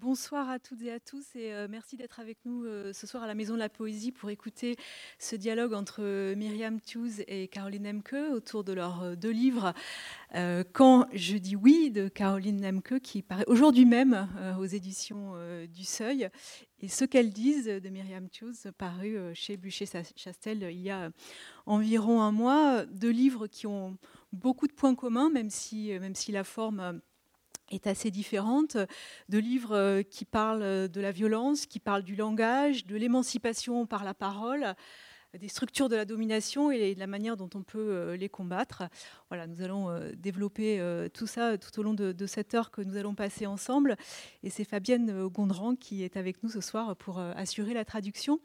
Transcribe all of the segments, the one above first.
Bonsoir à toutes et à tous et euh, merci d'être avec nous euh, ce soir à la Maison de la Poésie pour écouter ce dialogue entre euh, Myriam Tuse et Caroline Nemke autour de leurs deux livres. Quand je dis oui de Caroline Nemke qui paraît aujourd'hui même aux éditions du Seuil et ce qu'elles disent de Myriam Tuse paru chez Bûcher-Chastel il y a environ un mois. Deux livres qui ont beaucoup de points communs même si, même si la forme est assez différente, de livres euh, qui parlent euh, de la violence, qui parlent du langage, de l'émancipation par la parole, des structures de la domination et de la manière dont on peut euh, les combattre. Voilà, nous allons développer tout ça tout au long de, cette heure que nous allons passer ensemble. Et c'est Fabienne Gondran qui est avec nous ce soir pour assurer la traduction.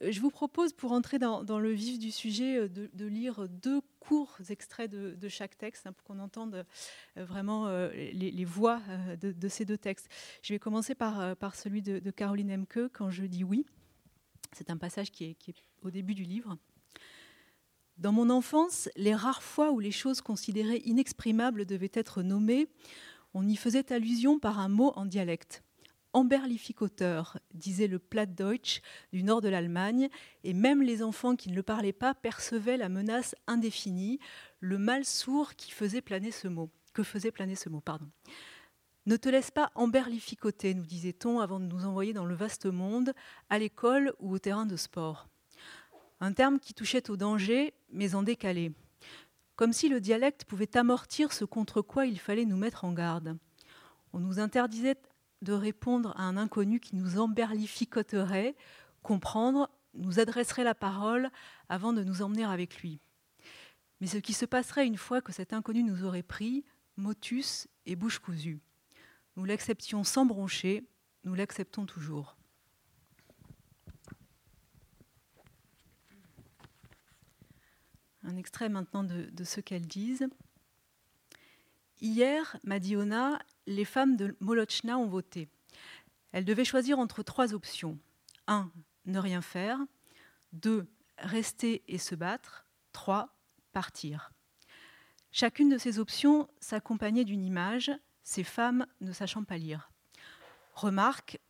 Je vous propose, pour entrer dans, le vif du sujet, de, lire deux courts extraits de, chaque texte hein, pour qu'on entende vraiment les, voix de, ces deux textes. Je vais commencer par, par celui de, Caroline Emke, Quand je dis oui. C'est un passage qui est, au début du livre. Dans mon enfance, les rares fois où les choses considérées inexprimables devaient être nommées, on y faisait allusion par un mot en dialecte. Amberlificoteur, disait le Plattdeutsch du nord de l'Allemagne, et même les enfants qui ne le parlaient pas percevaient la menace indéfinie, le mal sourd qui faisait planer ce mot, que faisait planer ce mot, pardon. Ne te laisse pas emberlificoter, nous disait-on avant de nous envoyer dans le vaste monde, à l'école ou au terrain de sport. Un terme qui touchait au danger, mais en décalé. Comme si le dialecte pouvait amortir ce contre quoi il fallait nous mettre en garde. On nous interdisait de répondre à un inconnu qui nous emberlificoterait, comprendre, nous adresserait la parole avant de nous emmener avec lui. Mais ce qui se passerait une fois que cet inconnu nous aurait pris, motus et bouche cousue. Nous l'acceptions sans broncher, nous l'acceptons toujours. Un extrait maintenant de, ce qu'elles disent. Hier, m'a dit Ona, les femmes de Molochna ont voté. Elles devaient choisir entre trois options. 1. Ne rien faire. 2. Rester et se battre. 3. Partir. Chacune de ces options s'accompagnait d'une image, ces femmes ne sachant pas lire. Remarque,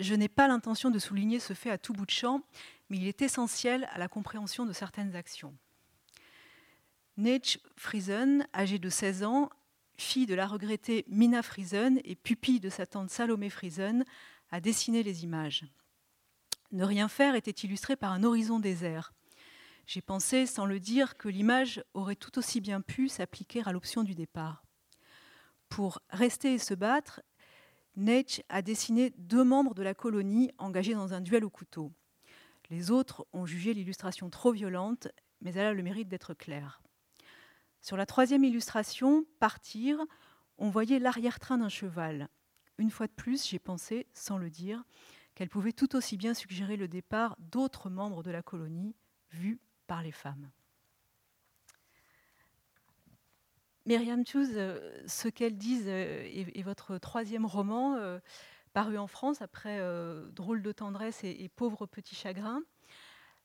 je n'ai pas l'intention de souligner ce fait à tout bout de champ, mais il est essentiel à la compréhension de certaines actions. Neige Friesen, âgée de 16 ans, fille de la regrettée Mina Friesen et pupille de sa tante Salomé Friesen, a dessiné les images. Ne rien faire était illustré par un horizon désert. J'ai pensé, sans le dire, que l'image aurait tout aussi bien pu s'appliquer à l'option du départ. Pour rester et se battre, Neitch a dessiné deux membres de la colonie engagés dans un duel au couteau. Les autres ont jugé l'illustration trop violente, mais elle a le mérite d'être claire. Sur la troisième illustration, Partir, on voyait l'arrière-train d'un cheval. Une fois de plus, j'ai pensé, sans le dire, qu'elle pouvait tout aussi bien suggérer le départ d'autres membres de la colonie, vus par les femmes. Myriam Chouz, euh, ce qu'elles disent euh, est, votre troisième roman, euh, paru en France après Drôle de tendresse et, Pauvre petit chagrin.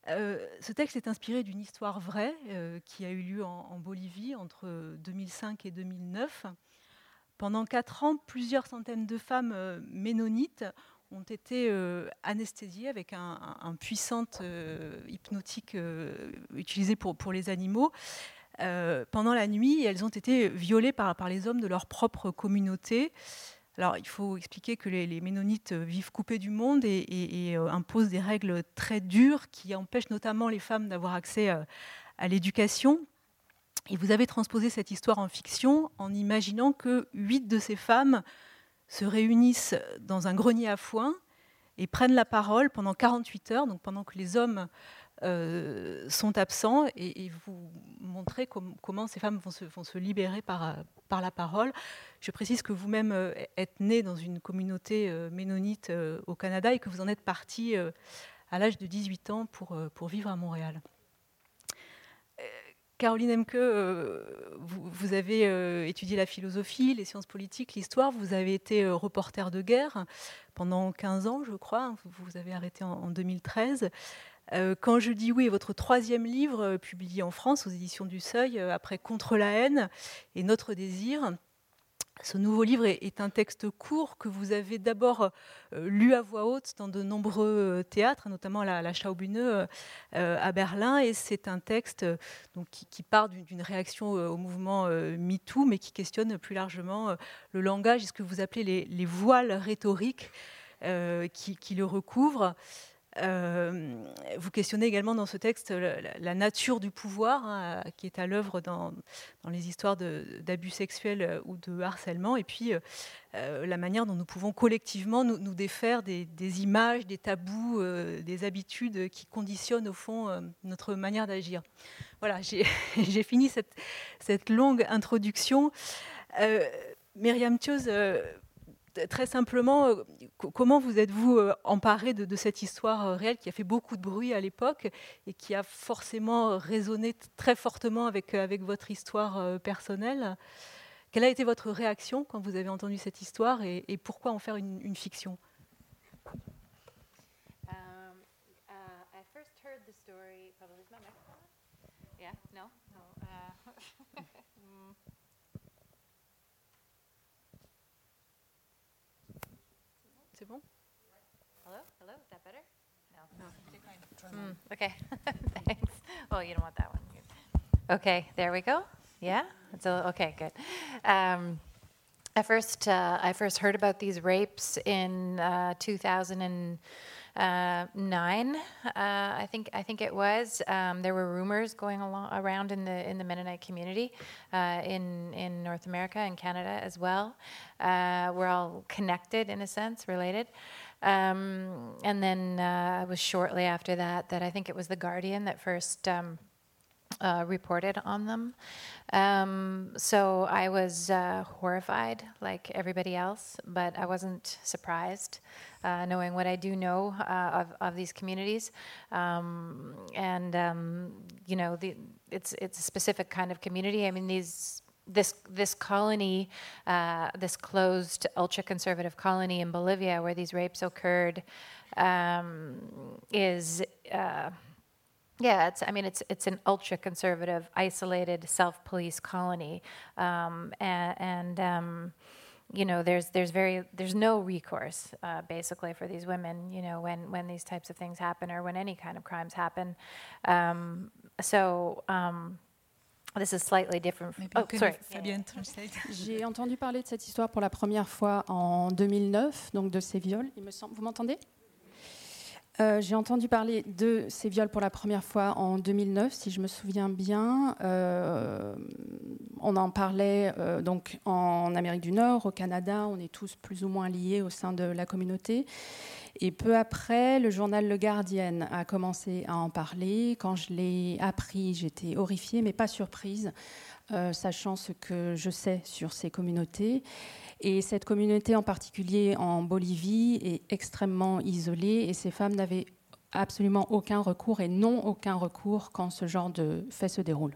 ce texte est inspiré d'une histoire vraie qui a eu lieu en, Bolivie entre 2005 et 2009. Pendant quatre ans, plusieurs centaines de femmes ménonites ont été anesthésiées avec un, puissant hypnotique utilisé pour les animaux. Euh, pendant la nuit, elles ont été violées par, les hommes de leur propre communauté. Alors, il faut expliquer que les, Ménonites vivent coupés du monde et, euh, imposent des règles très dures qui empêchent notamment les femmes d'avoir accès à, euh, à l'éducation. Et vous avez transposé cette histoire en fiction en imaginant que huit de ces femmes se réunissent dans un grenier à foin et prennent la parole pendant 48 heures, donc pendant que les hommes euh, sont absents et, vous montrez comment ces femmes vont se, libérer par, par, la parole. Je précise que vous-même euh, êtes né dans une communauté euh, ménonite au Canada et que vous en êtes parti à l'âge de 18 ans pour, vivre à Montréal. Caroline Emke, vous, avez étudié la philosophie, les sciences politiques, l'histoire. Vous avez été reporter de guerre pendant 15 ans, je crois. Vous, vous avez arrêté en 2013. Euh, quand je dis oui, votre troisième livre, euh, publié en France aux éditions du Seuil, euh, après Contre la haine et Notre désir, Ce nouveau livre est, un texte court que vous avez d'abord lu à voix haute dans de nombreux théâtres, notamment la, la Schaubühne à Berlin. Et c'est un texte qui, part d'une réaction au mouvement MeToo, mais qui questionne plus largement le langage et ce que vous appelez les, voiles rhétoriques qui, le recouvrent. Euh, vous questionnez également dans ce texte la, nature du pouvoir hein, qui est à l'œuvre dans, les histoires d'abus sexuels euh, ou de harcèlement, et puis euh, la manière dont nous pouvons collectivement nous, défaire des, images, des tabous, des habitudes qui conditionnent au fond notre manière d'agir. Voilà, j'ai fini cette, cette, longue introduction. Myriam Thios, très simplement, euh, comment vous êtes-vous euh, emparé de, cette histoire euh, réelle qui a fait beaucoup de bruit à l'époque et qui a forcément résonné très fortement avec, avec votre histoire personnelle? Quelle a été votre réaction quand vous avez entendu cette histoire et, pourquoi en faire une, fiction? C'est bon Hello? Hello? Is that better? No. No. Mm, okay. Thanks. Well, you don't want that one. Okay, there we go. Yeah? It's a, okay, good. Um, I first uh, I first heard about these rapes in uh, 2000 and uh, nine, uh, I think I think it was. Um, there were rumors going along, around in the in the Mennonite community uh, in in North America and Canada as well. Uh, we're all connected in a sense, related. Um, and then uh, it was shortly after that that I think it was the Guardian that first. Um, uh, reported on them. Um, so I was uh, horrified, like everybody else, but I wasn't surprised, uh, knowing what I do know uh, of, of these communities. Um, and um, you know, the, it's it's a specific kind of community. I mean, these this this colony, uh, this closed ultra conservative colony in Bolivia where these rapes occurred, um, is uh, yeah, it's. I mean, it's it's an ultra conservative, isolated, self police colony, um, and, and um, you know, there's there's very there's no recourse uh, basically for these women. You know, when when these types of things happen or when any kind of crimes happen. Um, so. Um, this is slightly different. Oh, sorry. J'ai entendu parler de cette histoire pour la première fois en 2009, donc de ces viols. Il me semble. Vous m'entendez euh, j'ai entendu parler de ces viols pour la première fois en 2009, si je me souviens bien. Euh, on en parlait euh, donc en Amérique du Nord, au Canada. On est tous plus ou moins liés au sein de la communauté. Et peu après, le journal Le Guardian a commencé à en parler. Quand je l'ai appris, j'étais horrifiée, mais pas surprise, sachant ce que je sais sur ces communautés. Et cette communauté en particulier en Bolivie est extrêmement isolée et ces femmes n'avaient absolument aucun recours et n'ont aucun recours quand ce genre de fait se déroule.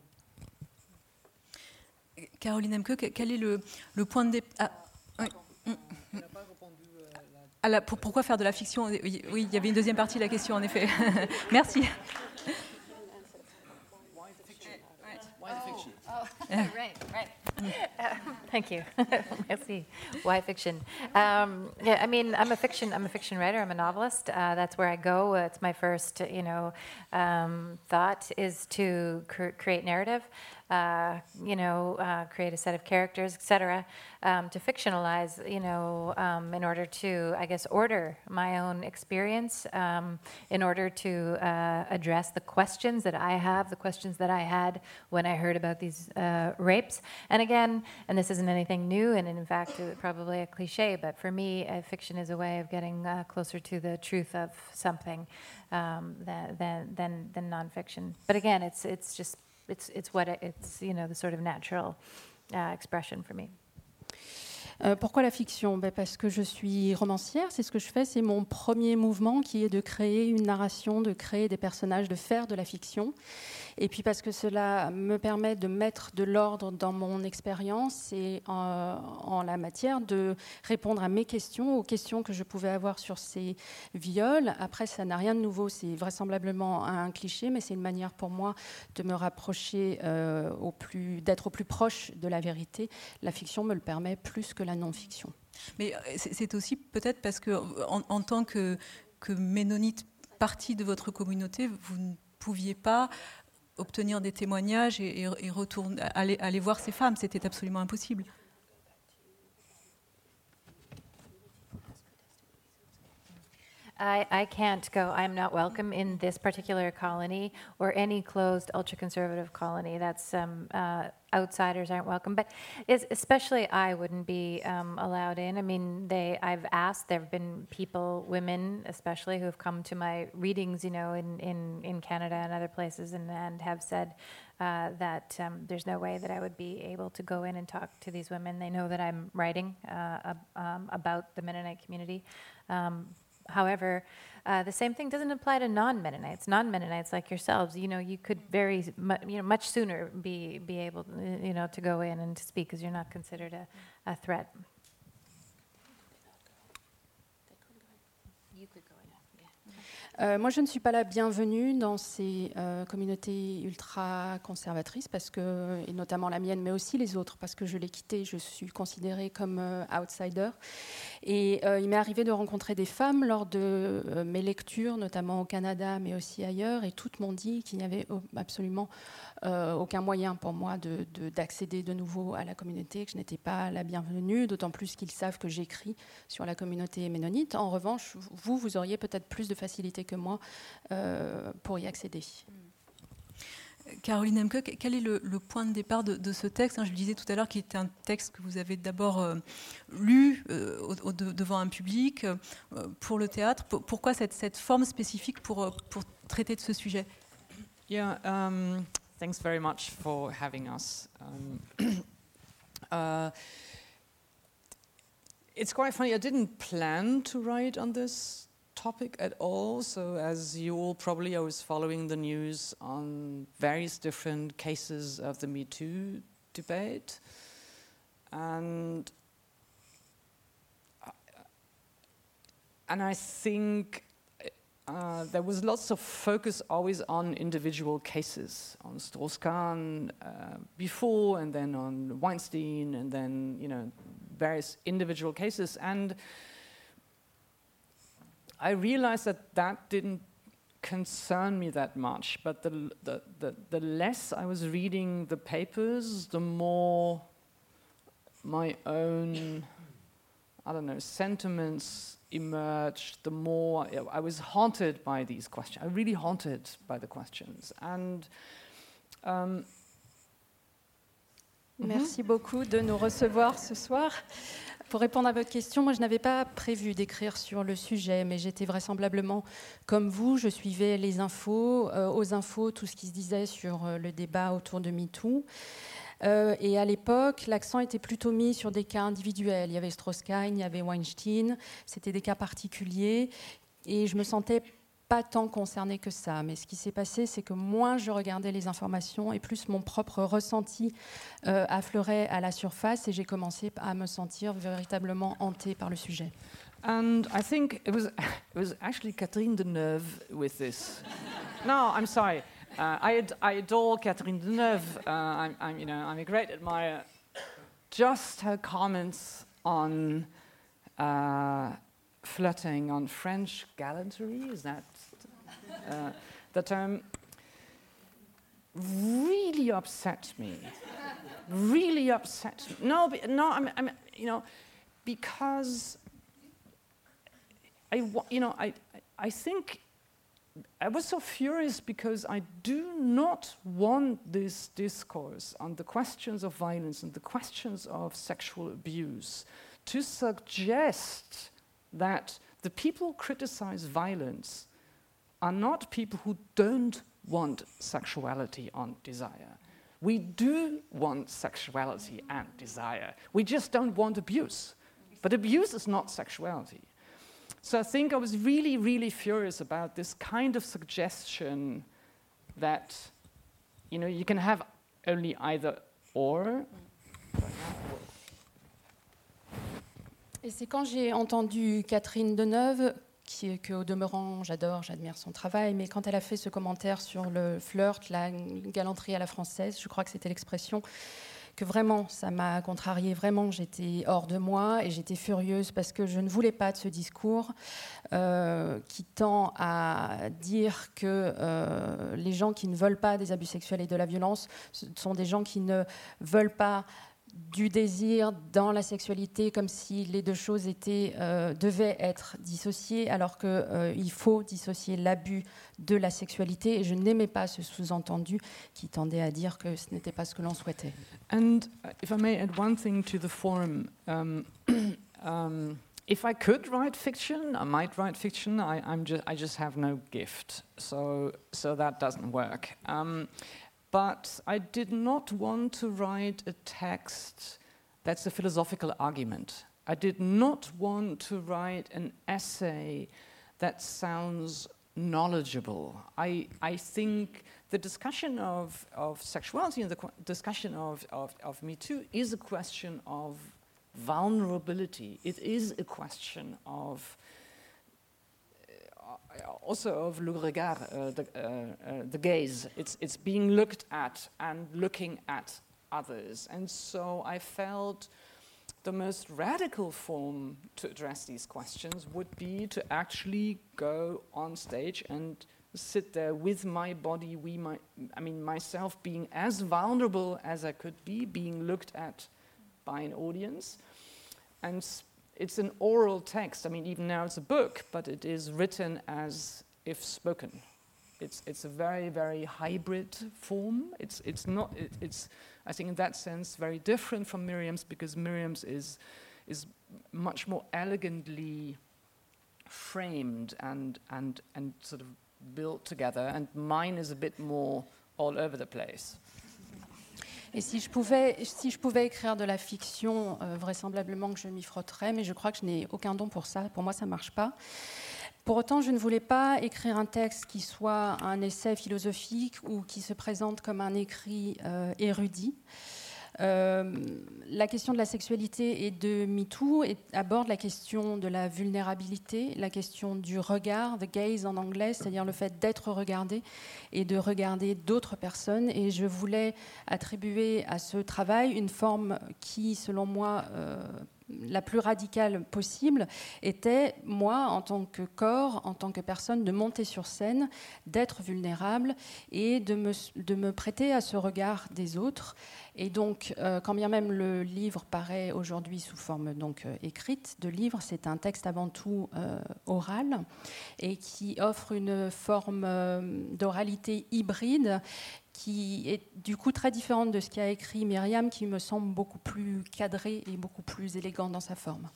Caroline Emke, quel est le, point de départ ah, ah pourquoi faire de la fiction? Oui, il y avait une deuxième partie de la question, en effet. Merci. Right, right. thank you. Merci. Why fiction? Um, yeah, I mean, I'm a fiction. I'm a fiction writer. I'm a novelist. Uh, that's where I go. it's my first, you know, um, thought is to cr- create narrative uh, you know, uh, create a set of characters, etc., um, to fictionalize, you know, um, in order to, I guess, order my own experience, um, in order to uh, address the questions that I have, the questions that I had when I heard about these uh, rapes. And again, and this isn't anything new, and in fact, probably a cliche, but for me, uh, fiction is a way of getting uh, closer to the truth of something um, than, than, than nonfiction. But again, it's, it's just it's it's what it's you know the sort of natural uh, expression for me. Euh, pourquoi la fiction? Ben Parce que je suis romancière, c'est ce que je fais, c'est mon premier mouvement qui est de créer une narration, de créer des personnages, de faire de la fiction. Et puis parce que cela me permet de mettre de l'ordre dans mon expérience et en, la matière, de répondre à mes questions, aux questions que je pouvais avoir sur ces viols. Après, ça n'a rien de nouveau, c'est vraisemblablement un cliché, mais c'est une manière pour moi de me rapprocher, euh, au plus, d'être au plus proche de la vérité. La fiction me le permet plus que la non-fiction. Mais euh, c'est aussi peut-être parce que en, tant que ménonite partie de votre communauté, vous ne pouviez pas obtenir des témoignages et, retourner, aller, aller voir ces femmes. C'était absolument impossible. I, I can't go. I'm not welcome in this particular colony or any closed ultra conservative colony. That's um, uh, outsiders aren't welcome. But especially I wouldn't be um, allowed in. I mean, they. I've asked. There have been people, women especially, who have come to my readings, you know, in in, in Canada and other places, and and have said. Uh, that um, there's no way that I would be able to go in and talk to these women. They know that I'm writing uh, um, about the Mennonite community, um, However, uh, the same thing doesn't apply to non-Mennonites. Non-Mennonites like yourselves, you know, you could very, mu- you know, much sooner be be able, you know, to go in and to speak because you're not considered a, a threat. Euh, moi, je ne suis pas la bienvenue dans ces euh, communautés ultra conservatrices, parce que, et notamment la mienne, mais aussi les autres, parce que je l'ai quittée, je suis considérée comme euh, outsider. Et il m'est arrivé de rencontrer des femmes lors de mes lectures, notamment au Canada, mais aussi ailleurs, et toutes m'ont dit qu'il n'y avait absolument aucun moyen pour moi d'accéder de, de, nouveau à la communauté, que je n'étais pas la bienvenue, d'autant plus qu'ils savent que j'écris sur la communauté ménonite. En revanche, vous, vous auriez peut-être plus de facilité que moi euh, pour y accéder. Caroline Emke, quel est le, point de départ de, ce texte? Hein, Je le disais tout à l'heure qu'il était un texte que vous avez d'abord euh, lu euh, devant un public pour le théâtre. pourquoi cette, cette, forme spécifique pour, pour traiter de ce sujet? Yeah, um, thanks very much for having us. Um, uh, it's quite funny. I didn't plan to write on this topic at all. So, as you all probably, I was following the news on various different cases of the Me Too debate. And and I think uh, there was lots of focus always on individual cases, on Strauss-Kahn uh, before, and then on Weinstein, and then you know various individual cases. And I realized that that didn't concern me that much, but the, the, the, the less I was reading the papers, the more my own, I don't know, sentiments emerged, the more I was haunted by these questions. I really haunted by the questions. And um, Merci beaucoup de nous recevoir ce soir. Pour répondre à votre question, moi je n'avais pas prévu d'écrire sur le sujet, mais j'étais vraisemblablement comme vous, je suivais les infos, euh, aux infos, tout ce qui se disait sur euh, le débat autour de MeToo. Euh, et à l'époque, l'accent était plutôt mis sur des cas individuels. Il y avait Strauss-Kahn, il y avait Weinstein, c'était des cas particuliers. Et je me sentais pas tant concerné que ça. Mais ce qui s'est passé, c'est que moins je regardais les informations et plus mon propre ressenti euh, affleurait à la surface et j'ai commencé à me sentir véritablement hanté par le sujet. And I think it was, it was actually Catherine Deneuve with this. no, I'm sorry. Uh, I, ad I adore Catherine Deneuve. Uh, I'm, I'm, you know, I'm a great admirer. Just her comments on uh, flirting, on French gallantry, is that uh, the term, really upset me. really upset me. No, no, I'm, I'm, you know, because I, you know, I, I think I was so furious because I do not want this discourse on the questions of violence and the questions of sexual abuse to suggest that the people criticize violence are not people who don't want sexuality and desire. We do want sexuality and desire. We just don't want abuse. But abuse is not sexuality. So I think I was really, really furious about this kind of suggestion that you know, you can have only either or. Et c'est quand j'ai entendu Catherine Deneuve, qui est qu'au demeurant, j'adore, j'admire son travail, mais quand elle a fait ce commentaire sur le flirt, la galanterie à la française, je crois que c'était l'expression, que vraiment ça m'a contrariée, vraiment j'étais hors de moi et j'étais furieuse parce que je ne voulais pas de ce discours euh, qui tend à dire que euh, les gens qui ne veulent pas des abus sexuels et de la violence ce sont des gens qui ne veulent pas du désir dans la sexualité comme si les deux choses étaient, euh, devaient être dissociées alors qu'il euh, faut dissocier l'abus de la sexualité et je n'aimais pas ce sous-entendu qui tendait à dire que ce n'était pas ce que l'on souhaitait. And uh, if I may add one thing to the forum, um, um, if I could write fiction, I might write fiction. I, I'm just, I just have no gift, so so that doesn't work. Um, but I did not want to write a text that's a philosophical argument. I did not want to write an essay that sounds knowledgeable. I, I think the discussion of, of sexuality and the discussion of, of, of Me Too is a question of vulnerability. It is a question of also of le regard, uh, the, uh, uh, the gaze. It's, it's being looked at and looking at others. And so I felt the most radical form to address these questions would be to actually go on stage and sit there with my body, we my, I mean myself being as vulnerable as I could be, being looked at by an audience, and it's an oral text. I mean, even now it's a book, but it is written as if spoken. It's, it's a very, very hybrid form. It's, it's not, it, it's, I think, in that sense, very different from Miriam's because Miriam's is, is much more elegantly framed and, and, and sort of built together, and mine is a bit more all over the place. Et si je pouvais, si je pouvais écrire de la fiction, euh, vraisemblablement que je m'y frotterais, mais je crois que je n'ai aucun don pour ça. Pour moi, ça ne marche pas. Pour autant, je ne voulais pas écrire un texte qui soit un essai philosophique ou qui se présente comme un écrit euh, érudit. Euh, la question de la sexualité et de MeToo aborde la question de la vulnérabilité, la question du regard, the gaze en anglais, c'est-à-dire le fait d'être regardé et de regarder d'autres personnes. Et je voulais attribuer à ce travail une forme qui, selon moi, euh, la plus radicale possible était, moi, en tant que corps, en tant que personne, de monter sur scène, d'être vulnérable et de me, prêter à ce regard des autres. Et donc, euh, quand bien même le livre paraît aujourd'hui sous forme donc euh, écrite de livre, c'est un texte avant tout euh, oral et qui offre une forme d'oralité hybride qui est du coup très différente de ce qu'a écrit Myriam, qui me semble beaucoup plus cadré et beaucoup plus élégant dans sa forme.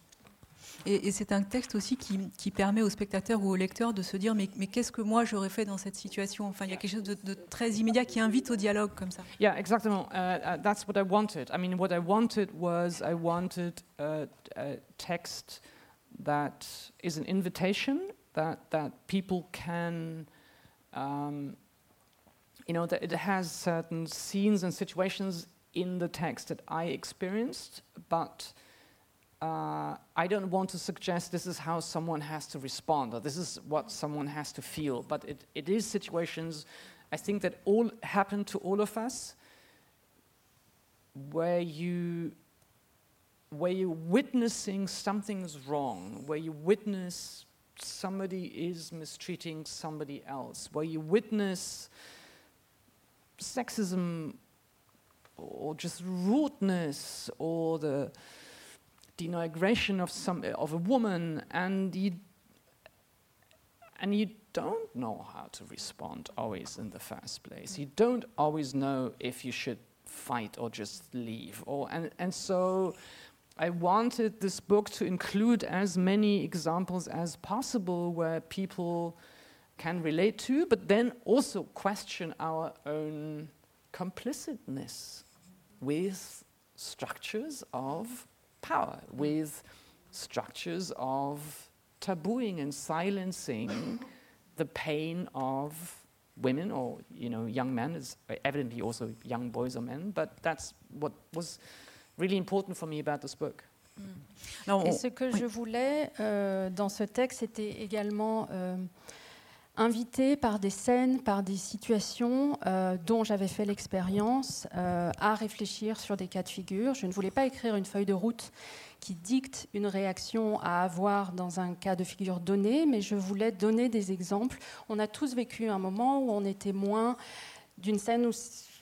Et, et c'est un texte aussi qui, qui, permet au spectateur ou au lecteur de se dire mais, mais qu'est-ce que moi j'aurais fait dans cette situation? Enfin, il y a quelque chose de, de, très immédiat qui invite au dialogue comme ça. Yeah, exactement. Uh, uh, that's what I wanted. I mean, what I wanted was I wanted a, a text that is an invitation that that people can. Um, you know, that it has certain scenes and situations in the text that I experienced, but uh, I don't want to suggest this is how someone has to respond or this is what someone has to feel. But it, it is situations, I think, that all happen to all of us where you where you're witnessing something's wrong, where you witness somebody is mistreating somebody else, where you witness sexism or just rudeness or the denigration of some of a woman and you and you don't know how to respond always in the first place. You don't always know if you should fight or just leave. Or and, and so I wanted this book to include as many examples as possible where people can relate to, but then also question our own complicitness with structures of power, with structures of tabooing and silencing the pain of women or you know young men, is evidently also young boys or men, but that's what was really important for me about this book. Mm. Alors, Et ce que oui. je voulais euh, dans ce texte, c'était également euh, invité par des scènes, par des situations euh, dont j'avais fait l'expérience, euh, à réfléchir sur des cas de figure. Je ne voulais pas écrire une feuille de route qui dicte une réaction à avoir dans un cas de figure donné, mais je voulais donner des exemples. On a tous vécu un moment où on est témoin d'une scène où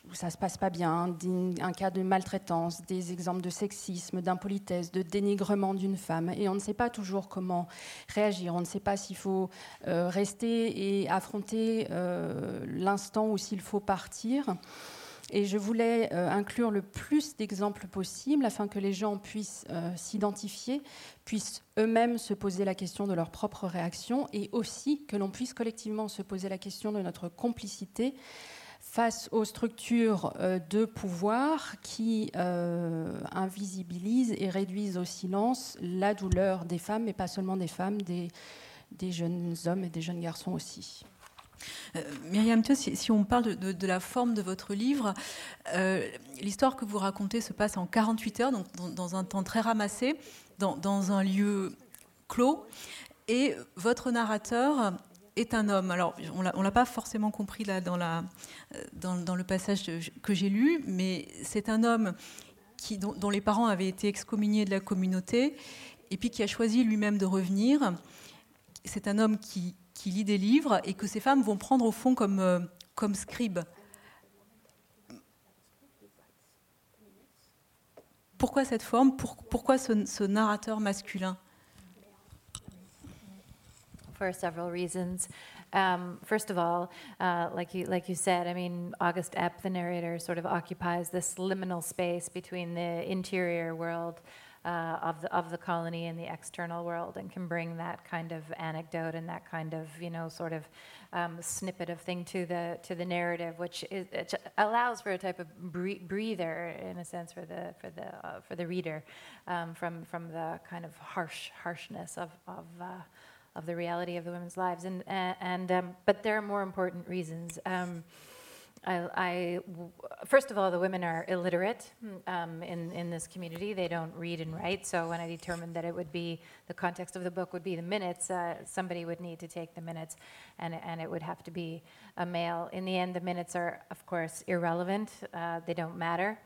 où ça se passe pas bien, un cas de maltraitance, des exemples de sexisme, d'impolitesse, de dénigrement d'une femme, et on ne sait pas toujours comment réagir. On ne sait pas s'il faut euh, rester et affronter euh, l'instant ou s'il faut partir. Et je voulais euh, inclure le plus d'exemples possible afin que les gens puissent s'identifier, puissent eux-mêmes se poser la question de leur propre réaction et aussi que l'on puisse collectivement se poser la question de notre complicité face aux structures euh, de pouvoir qui euh, invisibilisent et réduisent au silence la douleur des femmes, mais pas seulement des femmes, des, jeunes hommes et des jeunes garçons aussi. Euh, Myriam si, on parle de, la forme de votre livre, euh, l'histoire que vous racontez se passe en 48 heures, donc dans, un temps très ramassé, dans, un lieu clos, et votre narrateur est un homme. Alors, on ne l'a pas forcément compris là dans, euh, le passage que j'ai lu, mais c'est un homme dont, les parents avaient été excommuniés de la communauté et puis qui a choisi lui-même de revenir. C'est un homme qui, lit des livres et que ces femmes vont prendre au fond comme, euh, scribe. Pourquoi cette forme? Pour, Pourquoi ce narrateur masculin? For several reasons. Um, first of all, uh, like you like you said, I mean, August Epp, the narrator, sort of occupies this liminal space between the interior world. Uh, of the of the colony and the external world, and can bring that kind of anecdote and that kind of you know sort of um, snippet of thing to the to the narrative, which is, allows for a type of breather in a sense for the for the uh, for the reader um, from from the kind of harsh harshness of of uh, of the reality of the women's lives. And, and um, but there are more important reasons. Um, I, I, first of all, the women are illiterate um, in, in this community. They don't read and write. So when I determined that it would be the context of the book would be the minutes, uh, somebody would need to take the minutes, and, and it would have to be a male. In the end, the minutes are, of course, irrelevant. Uh, they don't matter.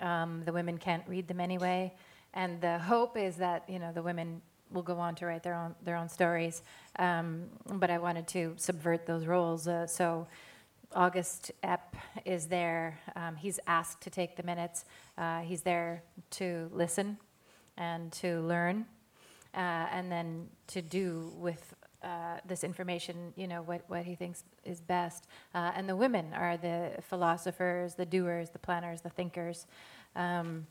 Um, the women can't read them anyway. And the hope is that you know the women will go on to write their own their own stories. Um, but I wanted to subvert those roles. Uh, so August Epp is there. Um, he's asked to take the minutes. Uh, he's there to listen and to learn, uh, and then to do with uh, this information, you know, what, what he thinks is best. Uh, and the women are the philosophers, the doers, the planners, the thinkers. Um,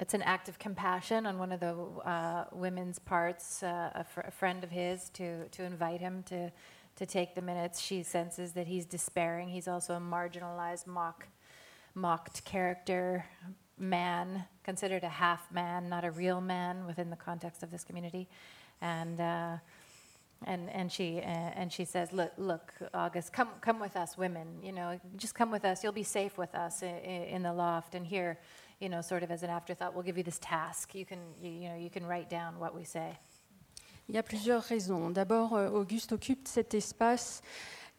it's an act of compassion on one of the uh, women's parts, uh, a, fr- a, friend of his, to, to invite him to, to take the minutes. She senses that he's despairing. He's also a marginalized, mock, mocked character, man, considered a half man, not a real man within the context of this community. And, uh, and, and, she, uh, and she says, look, look, August, come, come with us, women. You know, just come with us. You'll be safe with us in, in the loft. And here, you know, sort of as an afterthought, we'll give you this task. You can, you, you know, you can write down what we say. Il y a plusieurs raisons. D'abord, euh, Auguste occupe cet espace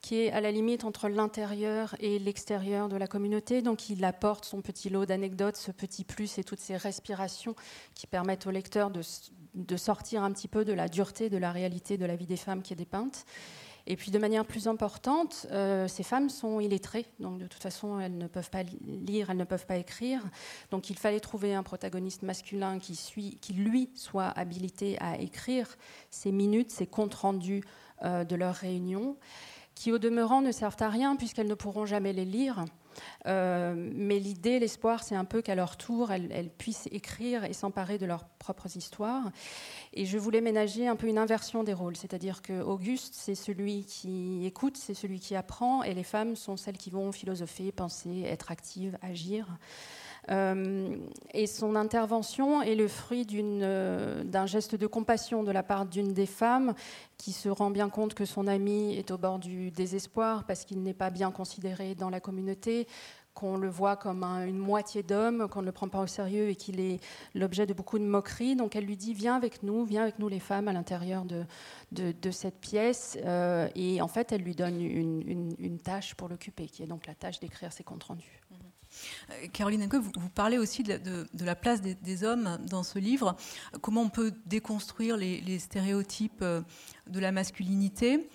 qui est à la limite entre l'intérieur et l'extérieur de la communauté. Donc il apporte son petit lot d'anecdotes, ce petit plus et toutes ces respirations qui permettent au lecteur de, sortir un petit peu de la dureté de la réalité de la vie des femmes qui est dépeinte. Et puis de manière plus importante, euh, ces femmes sont illettrées, donc de toute façon elles ne peuvent pas lire, elles ne peuvent pas écrire. Donc il fallait trouver un protagoniste masculin qui, lui soit habilité à écrire ces minutes, ces comptes rendus euh, de leurs réunions, qui au demeurant ne servent à rien puisqu'elles ne pourront jamais les lire. Euh, mais l'idée, l'espoir, c'est un peu qu'à leur tour, elles, puissent écrire et s'emparer de leurs propres histoires. Et je voulais ménager un peu une inversion des rôles, c'est-à-dire que Auguste, c'est celui qui écoute, c'est celui qui apprend, et les femmes sont celles qui vont philosopher, penser, être actives, agir. Euh, et son intervention est le fruit euh, d'un geste de compassion de la part d'une des femmes qui se rend bien compte que son ami est au bord du désespoir parce qu'il n'est pas bien considéré dans la communauté, qu'on le voit comme une moitié d'homme, qu'on ne le prend pas au sérieux et qu'il est l'objet de beaucoup de moqueries. Donc elle lui dit Viens avec nous, viens avec nous les femmes à l'intérieur de, cette pièce. Euh, et en fait, elle lui donne une, tâche pour l'occuper, qui est donc la tâche d'écrire ses comptes rendus. Euh, Caroline Henke, vous, parlez aussi de la, place des, hommes dans ce livre. Comment on peut déconstruire les, stéréotypes euh, de la masculinité?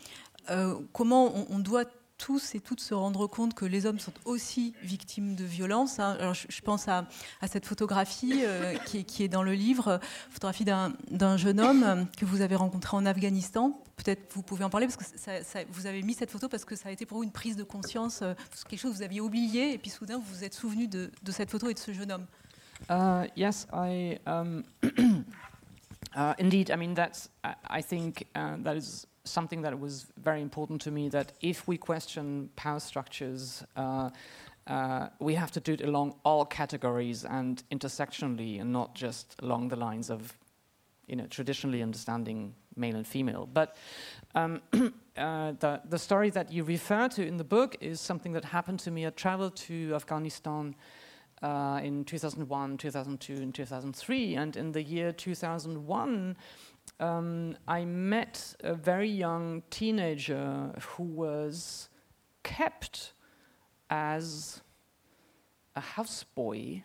Comment on, on doit tous et toutes se rendre compte que les hommes sont aussi victimes de violences. Hein. Alors, je, pense à, cette photographie euh, qui, est dans le livre, photographie d'un jeune homme que vous avez rencontré en Afghanistan. Peut-être vous pouvez en parler parce que vous avez mis cette photo parce que ça a été pour vous une prise de conscience, euh, quelque chose que vous aviez oublié et puis soudain vous vous êtes souvenu de, cette photo et de ce jeune homme. Uh, yes, I um, uh, indeed. I mean, that's. I, think uh, that is something that was very important to me that if we question power structures, uh, uh, we have to do it along all categories and intersectionally and not just along the lines of you know, traditionally understanding male and female. But um, uh, the, the story that you refer to in the book is something that happened to me. I traveled to Afghanistan uh, in 2001, 2002, and 2003. And in the year 2001, um, I met a very young teenager who was kept as a houseboy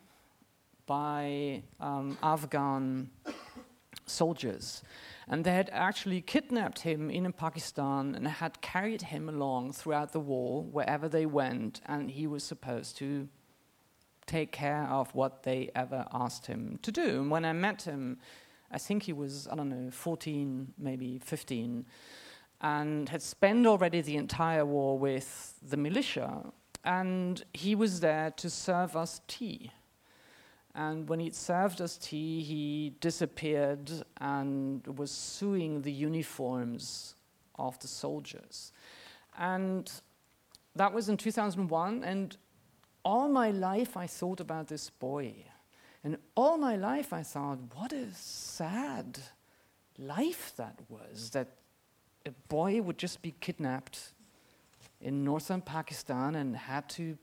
by um, Afghan soldiers. And they had actually kidnapped him in Pakistan and had carried him along throughout the war wherever they went, and he was supposed to take care of what they ever asked him to do. And when I met him, I think he was, I don't know, 14, maybe 15, and had spent already the entire war with the militia. And he was there to serve us tea. And when he'd served us tea, he disappeared and was suing the uniforms of the soldiers. And that was in 2001. And all my life, I thought about this boy. And all my life I thought, what a sad life that was, that a boy would just be kidnapped in northern Pakistan and had to.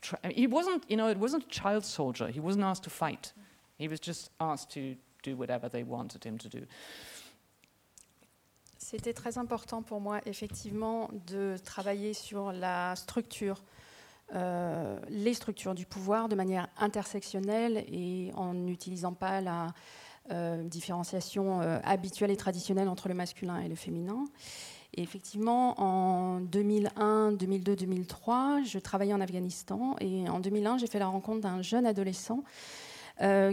Try, I mean, he wasn't, you know, it wasn't a child soldier. He wasn't asked to fight. He was just asked to do whatever they wanted him to do. C'était très important pour moi, effectivement, de travailler sur la structure Euh, les structures du pouvoir de manière intersectionnelle et en n'utilisant pas la euh, différenciation euh, habituelle et traditionnelle entre le masculin et le féminin. Et effectivement, en 2001, 2002, 2003, je travaillais en Afghanistan et en 2001, j'ai fait la rencontre d'un jeune adolescent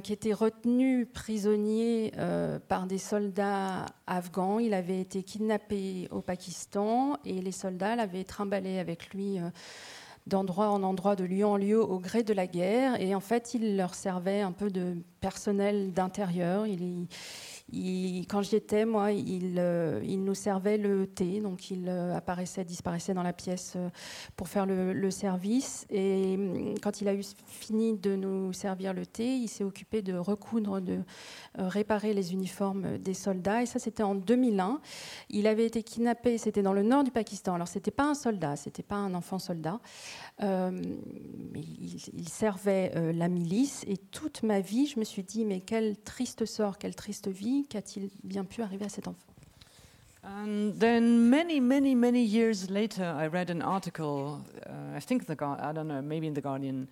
qui était retenu prisonnier par des soldats afghans. Il avait été kidnappé au Pakistan et les soldats l'avaient trimballé avec lui d'endroit en endroit, de lieu en lieu, au gré de la guerre. Et en fait, il leur servait un peu de personnel d'intérieur. Il, quand j'y étais, moi, il, euh, il, nous servait le thé, donc il euh, apparaissait, disparaissait dans la pièce euh, pour faire le, service. Et hum, quand il a eu fini de nous servir le thé, il s'est occupé de recoudre, de réparer les uniformes des soldats. Et ça, c'était en 2001. Il avait été kidnappé, c'était dans le nord du Pakistan. Alors, c'était pas un soldat, c'était pas un enfant soldat. Euh, il, servait la milice et toute ma vie, je me suis dit, mais quel triste sort, quelle triste vie, qu'a-t-il bien pu arriver à cet enfant? And then many, many, many years later, I read an article, uh, I think the I don't know, maybe in the Guardian,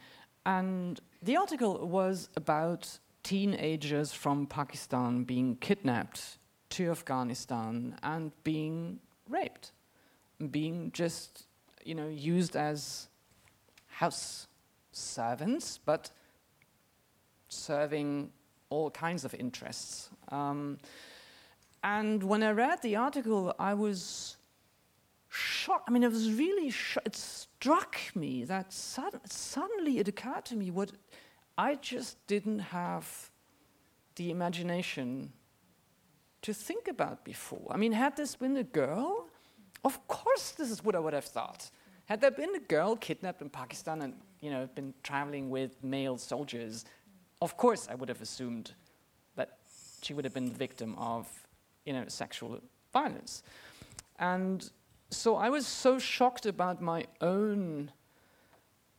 and the article was about teenagers from Pakistan being kidnapped to Afghanistan and being raped, being just, you know, used as house servants, but serving all kinds of interests. Um, and when I read the article, I was shocked. I mean, it was really, sh- it struck me that sud- suddenly it occurred to me what I just didn't have the imagination to think about before. I mean, had this been a girl, of course, this is what I would have thought Had there been a girl kidnapped in Pakistan and you know been traveling with male soldiers, of course I would have assumed that she would have been the victim of you know sexual violence. And so I was so shocked about my own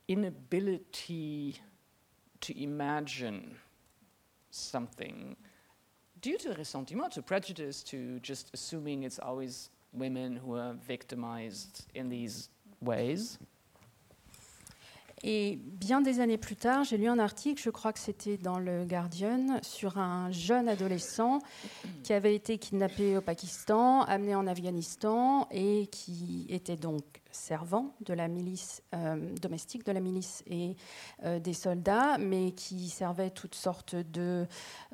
inability to imagine something due to ressentiment, to prejudice, to just assuming it's always women who are victimized in these ways. Et bien des années plus tard, j'ai lu un article, je crois que c'était dans le Guardian, sur un jeune adolescent qui avait été kidnappé au Pakistan, amené en Afghanistan et qui était donc servant de la milice euh, domestique, de la milice et euh, des soldats, mais qui servait toutes sortes de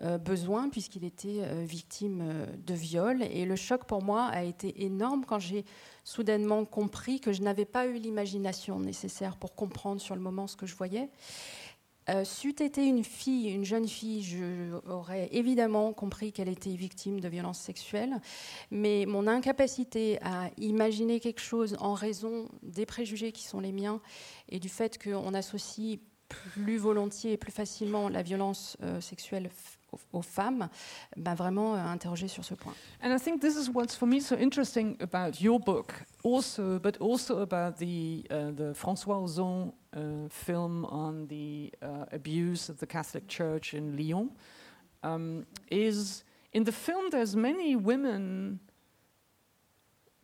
euh, besoins puisqu'il était victime de viol. Et le choc pour moi a été énorme quand j'ai soudainement compris que je n'avais pas eu l'imagination nécessaire pour comprendre sur le moment ce que je voyais. Euh, C'eût été une fille, une jeune fille, j'aurais évidemment compris qu'elle était victime de violences sexuelles, mais mon incapacité à imaginer quelque chose en raison des préjugés qui sont les miens et du fait qu'on associe plus volontiers et plus facilement la violence euh, sexuelle aux, femmes, m'a vraiment euh, interrogée sur ce point. And I think this is what's for me so interesting about your book, also, but also about the uh, the François Ozon uh, film on the uh, abuse of the Catholic Church in Lyon. Um, is in the film there's many women,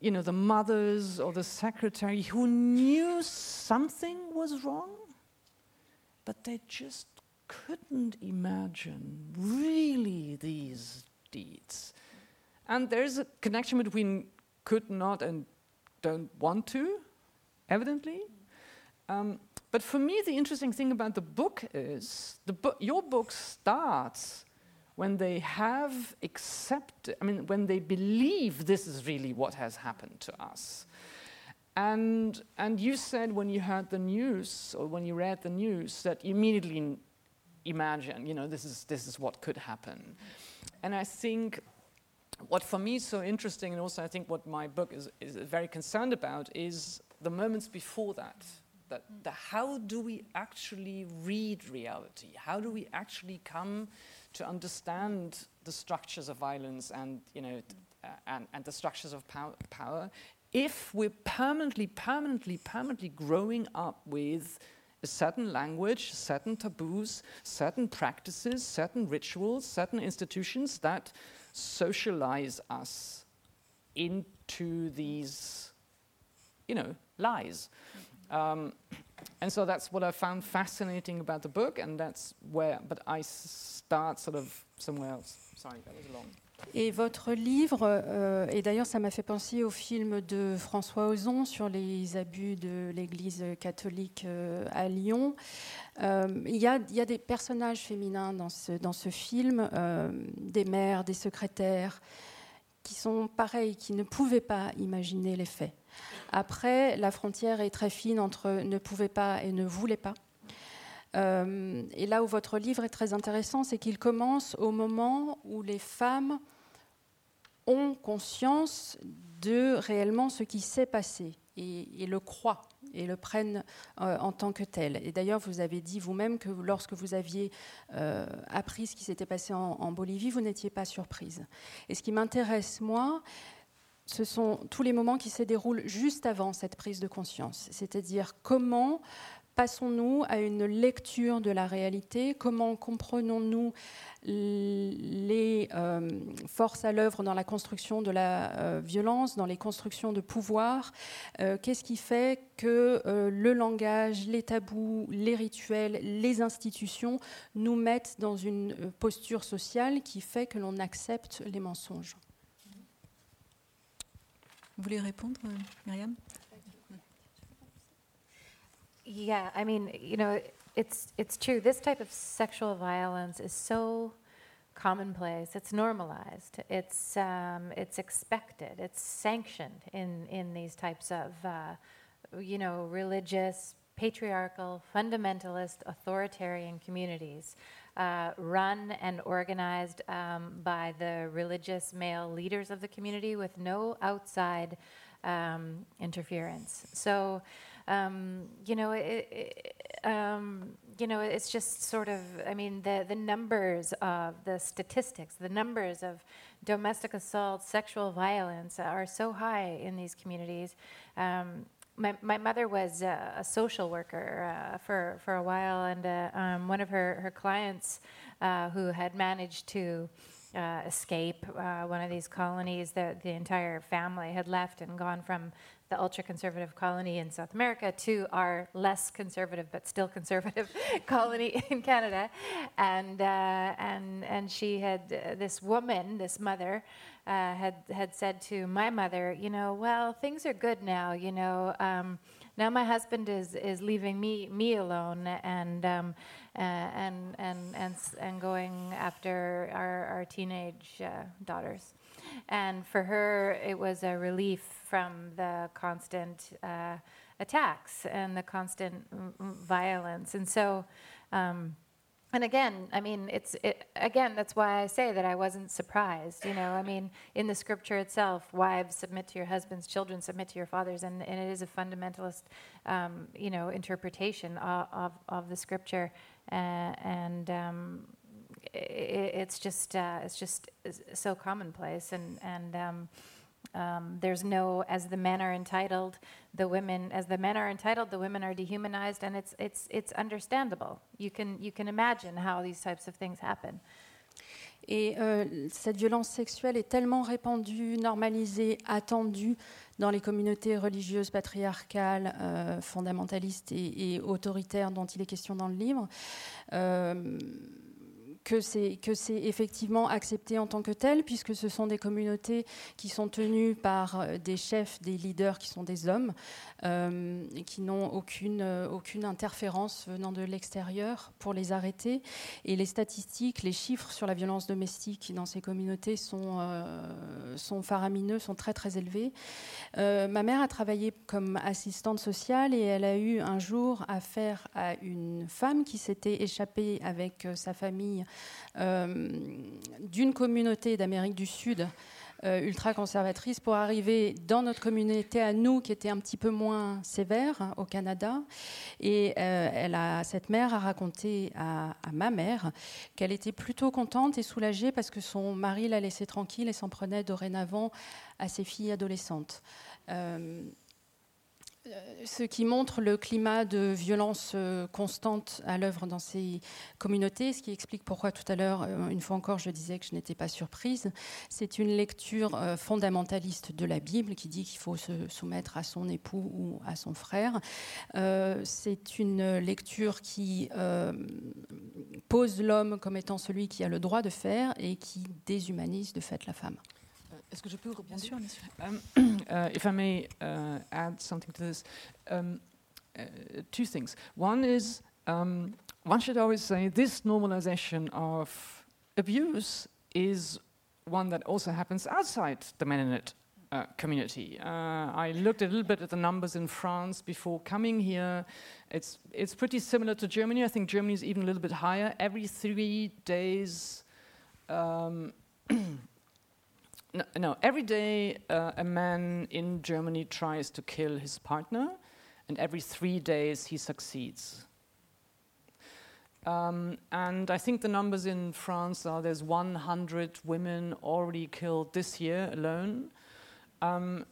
you know, the mothers or the secretary who knew something was wrong, but they just couldn't imagine really these deeds. And there's a connection between could not and don't want to, evidently. Um, but for me, the interesting thing about the book is the book, your book starts when they have accepted, I mean, when they believe this is really what has happened to us. And, and you said when you heard the news or when you read the news that you immediately imagine, you know, this is, this is what could happen. And I think what for me is so interesting, and also I think what my book is, is very concerned about, is the moments before that. That how do we actually read reality? How do we actually come to understand the structures of violence and, you know, uh, and, and the structures of pow- power if we're permanently, permanently, permanently growing up with a certain language, certain taboos, certain practices, certain rituals, certain institutions that socialize us into these, you know, lies. Um, and so that's what I found fascinating about the book, and that's where, but I start sort of somewhere else. Sorry, that was long. Et votre livre, euh, et d'ailleurs ça m'a fait penser au film de François Ozon sur les abus de l'Église catholique euh, à Lyon. Euh, il, y a, des personnages féminins dans ce, dans ce film, des mères, des secrétaires, qui sont pareils, qui ne pouvaient pas imaginer les faits. Après, la frontière est très fine entre ne pouvait pas et ne voulait pas. Euh, et là où votre livre est très intéressant, c'est qu'il commence au moment où les femmes ont conscience de réellement ce qui s'est passé et, le croient et le prennent euh, en tant que tel. Et d'ailleurs, vous avez dit vous-même que lorsque vous aviez euh, appris ce qui s'était passé en Bolivie, vous n'étiez pas surprise. Et ce qui m'intéresse, moi, ce sont tous les moments qui se déroulent juste avant cette prise de conscience, c'est-à-dire comment passons-nous à une lecture de la réalité. Comment comprenons-nous les euh, forces à l'œuvre dans la construction de la euh, violence, dans les constructions de pouvoir? Euh, Qu'est-ce qui fait que le langage, les tabous, les rituels, les institutions nous mettent dans une posture sociale qui fait que l'on accepte les mensonges? Vous voulez répondre, Myriam? Yeah, I mean, you know, it's it's true. This type of sexual violence is so commonplace. It's normalized. It's um, it's expected. It's sanctioned in in these types of uh, you know religious, patriarchal, fundamentalist, authoritarian communities. Uh, run and organized um, by the religious male leaders of the community with no outside um, interference. So, um, you know, it, it, um, you know, it's just sort of, I mean, the, the numbers of the statistics, the numbers of domestic assault, sexual violence are so high in these communities. Um, my, my mother was a, a social worker uh, for, for a while, and uh, um, one of her, her clients uh, who had managed to uh, escape uh, one of these colonies, the, the entire family had left and gone from the ultra conservative colony in South America to our less conservative but still conservative colony in Canada. And, uh, and, and she had, uh, this woman, this mother, uh, had, had said to my mother, you know, well, things are good now, you know. Um, now my husband is, is leaving me, me alone and, um, uh, and, and, and, and going after our, our teenage uh, daughters. And for her, it was a relief from the constant uh, attacks and the constant violence. And so, um, and again, I mean, it's it, again. That's why I say that I wasn't surprised. You know, I mean, in the scripture itself, wives submit to your husbands, children submit to your fathers, and, and it is a fundamentalist, um, you know, interpretation of, of, of the scripture, uh, and um, it, it's just uh, it's just so commonplace, and and um, um, there's no, as the men are entitled, the women, as the men are entitled, the women are dehumanized, and it's, it's, it's understandable. You can, you can imagine how these types of things happen. Et euh, cette violence sexuelle est tellement répandue, normalisée, attendue dans les communautés religieuses patriarcales, euh, fondamentalistes et, et, autoritaires dont il est question dans le livre. Euh, que c'est effectivement accepté en tant que tel, puisque ce sont des communautés qui sont tenues par euh, des chefs, des leaders qui sont des hommes, euh, qui n'ont aucune, euh, aucune interférence venant de l'extérieur pour les arrêter. Et les statistiques, les chiffres sur la violence domestique dans ces communautés sont, faramineux, sont très très élevés. ma mère a travaillé comme assistante sociale et elle a eu un jour affaire à une femme qui s'était échappée avec sa famille d'une communauté d'Amérique du Sud euh, ultra-conservatrice pour arriver dans notre communauté à nous, qui était un petit peu moins sévère hein, au Canada. Et euh, cette mère a raconté à, ma mère qu'elle était plutôt contente et soulagée parce que son mari l'a laissée tranquille et s'en prenait dorénavant à ses filles adolescentes. Euh, ce qui montre le climat de violence euh, constante à l'œuvre dans ces communautés, ce qui explique pourquoi tout à l'heure, euh, une fois encore, je disais que je n'étais pas surprise. C'est une lecture fondamentaliste de la Bible qui dit qu'il faut se soumettre à son époux ou à son frère. C'est une lecture qui pose l'homme comme étant celui qui a le droit de faire et qui déshumanise de fait la femme. Est-ce que je peux répondre Bien sûr, bien sûr. Um, uh, if I may uh, add something to this, um, uh, two things. One is um, one should always say this normalization of abuse is one that also happens outside the Mennonite uh, community. Uh, I looked a little bit at the numbers in France before coming here. It's it's pretty similar to Germany. I think Germany is even a little bit higher. Every three days. Um, no, no, every day uh, a man in Germany tries to kill his partner, and every three days he succeeds. Um, and I think the numbers in France are there's 100 women already killed this year alone. Um,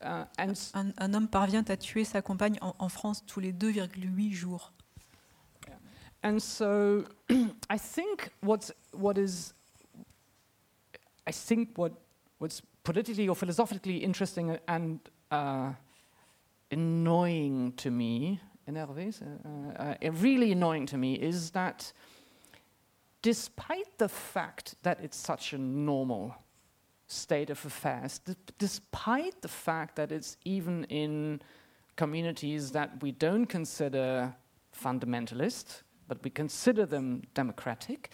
uh, un, un, homme parvient à tuer sa compagne en, en France tous les 2,8 jours. Yeah. And so I think what's, what is, I think what what's politically or philosophically interesting and uh, annoying to me, énervé, uh, uh, really annoying to me, is that despite the fact that it's such a normal state of affairs, despite the fact that it's even in communities that we don't consider fundamentalist, but we consider them democratic,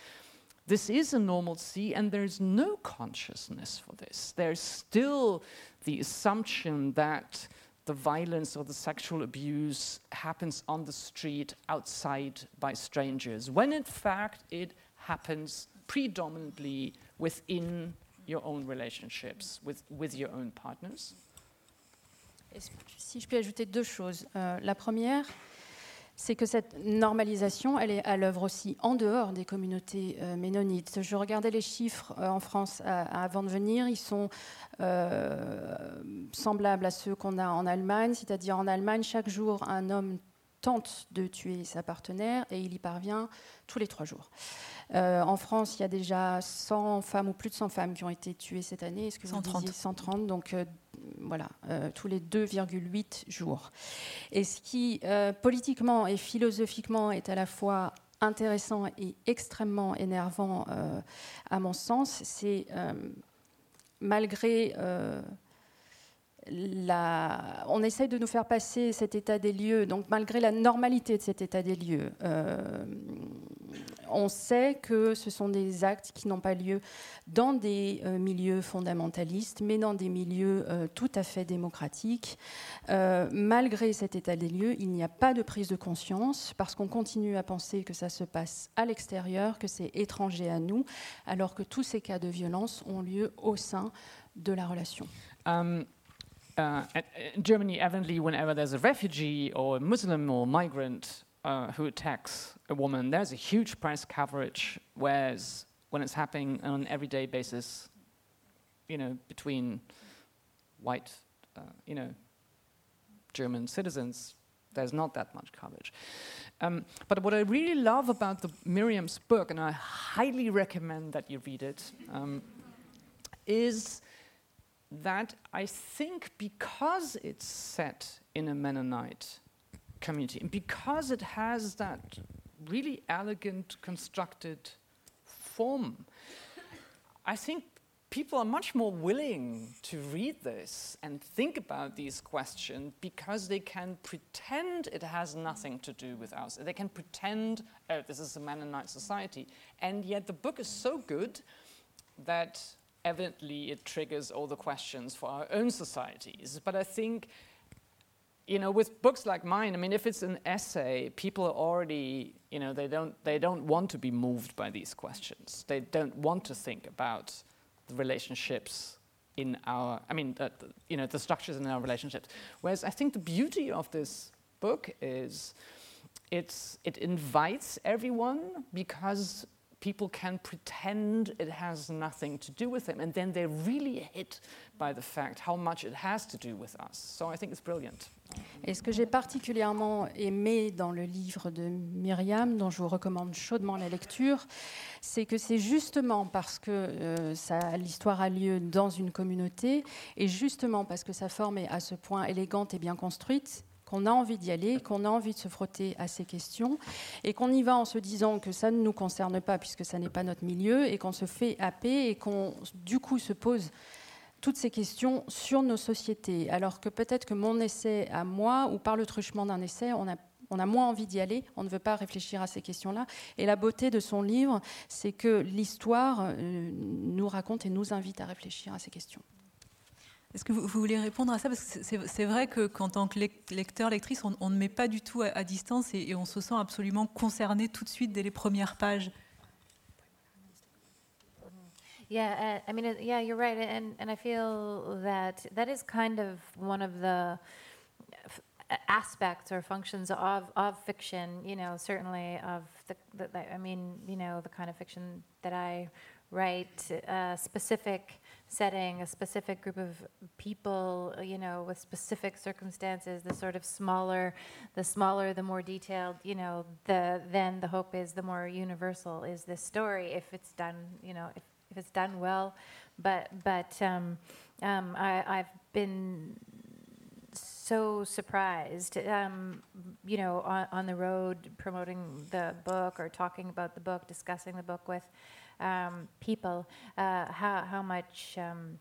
this is a normalcy, and there's no consciousness for this. There's still the assumption that the violence or the sexual abuse happens on the street outside by strangers, when in fact it happens predominantly within your own relationships with, with your own partners. Si je puis ajouter deux choses. Euh, la première, c'est que cette normalisation, elle est à l'œuvre aussi en dehors des communautés euh, ménonites. Je regardais les chiffres euh, en France avant de venir, ils sont semblables à ceux qu'on a en Allemagne, c'est-à-dire en Allemagne, chaque jour, un homme tente de tuer sa partenaire et il y parvient tous les trois jours. Euh, en France, il y a déjà 100 femmes ou plus de 100 femmes qui ont été tuées cette année. Est-ce que 130. vous 130 Donc euh, voilà, euh, tous les 2,8 jours. Et ce qui politiquement et philosophiquement est à la fois intéressant et extrêmement énervant à mon sens, c'est malgré on essaye de nous faire passer cet état des lieux, donc malgré la normalité de cet état des lieux, euh, on sait que ce sont des actes qui n'ont pas lieu dans des euh, milieux fondamentalistes, mais dans des milieux euh, tout à fait démocratiques. malgré cet état des lieux, il n'y a pas de prise de conscience parce qu'on continue à penser que ça se passe à l'extérieur, que c'est étranger à nous, alors que tous ces cas de violence ont lieu au sein de la relation. Uh, Germany, evidently, whenever there's a refugee or a Muslim or migrant uh, who attacks a woman, there's a huge press coverage. Whereas when it's happening on an everyday basis, you know, between white, uh, you know, German citizens, there's not that much coverage. Um, but what I really love about the Miriam's book, and I highly recommend that you read it, um, is that I think because it's set in a Mennonite community, and because it has that really elegant, constructed form, I think people are much more willing to read this and think about these questions because they can pretend it has nothing to do with us. They can pretend, oh, this is a Mennonite society. And yet the book is so good that evidently it triggers all the questions for our own societies. But I think, you know, with books like mine, I mean, if it's an essay, people are already, you know, they don't, they don't want to be moved by these questions. They don't want to think about the relationships in our, I mean, the, you know, the structures in our relationships. Whereas I think the beauty of this book is it's, it invites everyone because people can pretend it has nothing to do with them, and then they're really hit by the fact how much it has to do with us. So I think it's brilliant. Et ce que j'ai particulièrement aimé dans le livre de Myriam, dont je vous recommande chaudement la lecture, c'est que c'est justement parce que euh, l'histoire a lieu dans une communauté, et justement parce que sa forme est à ce point élégante et bien construite, qu'on a envie d'y aller, qu'on a envie de se frotter à ces questions, et qu'on y va en se disant que ça ne nous concerne pas puisque ça n'est pas notre milieu, et qu'on se fait happer, et qu'on du coup se pose toutes ces questions sur nos sociétés. Alors que peut-être que mon essai à moi, ou par le truchement d'un essai, on a on a moins envie d'y aller, on ne veut pas réfléchir à ces questions-là. Et la beauté de son livre, c'est que l'histoire euh, nous raconte et nous invite à réfléchir à ces questions. Est-ce que vous, voulez répondre à ça? Parce que c'est vrai qu'en tant que lecteur, lectrice, on, ne met pas du tout à, distance et, on se sent absolument concerné tout de suite dès les premières pages. Yeah, uh, I mean, yeah, you're right, and and I feel that that is kind of one of the aspects or functions of of fiction. You know, certainly of the, I mean, you know, the kind of fiction that I write, uh, specific. Setting, a specific group of people, you know, with specific circumstances, the sort of smaller, the smaller, the more detailed, you know, the then the hope is the more universal is this story if it's done, you know, if, if it's done well. But but um, um, I, I've been so surprised, um, you know, on, on, the road promoting the book or talking about the book, discussing the book with um, people, uh, how, how much. Um,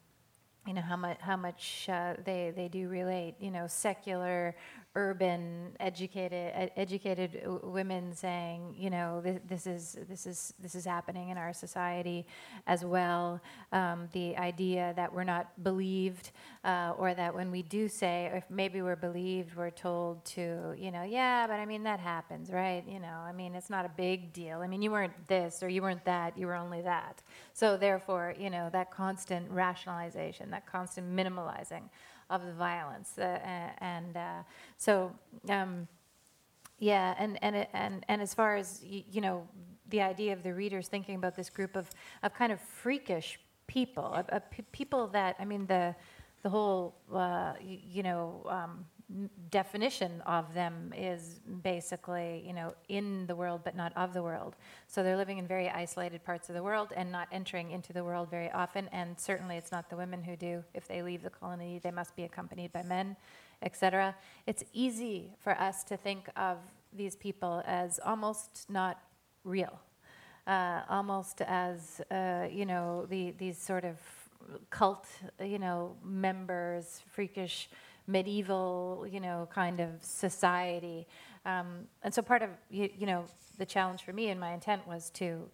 you know how much how much uh, they they do relate. You know, secular urban educated ed- educated women saying you know this, this, is this is this is happening in our society as well. Um, the idea that we're not believed uh, or that when we do say if maybe we're believed we're told to you know yeah but i mean that happens right? You know i mean it's not a big deal. I mean you weren't this or you weren't that you were only that. So therefore you know that constant rationalization that constant minimalizing of the violence. Uh, and uh, so, um, yeah, and, and, and, and as far as, you, know, the idea of the readers thinking about this group of, of kind of freakish people, of, of people that, I mean, the, the whole, uh, you, you, know, um, definition of them is basically, you know, in the world but not of the world. So they're living in very isolated parts of the world and not entering into the world very often. And certainly, it's not the women who do. If they leave the colony, they must be accompanied by men, etc. It's easy for us to think of these people as almost not real, uh, almost as uh, you know the, these sort of cult, you know, members, freakish medieval, you know, kind of society. Um, and so part of you, you, know the challenge for me and my intent was to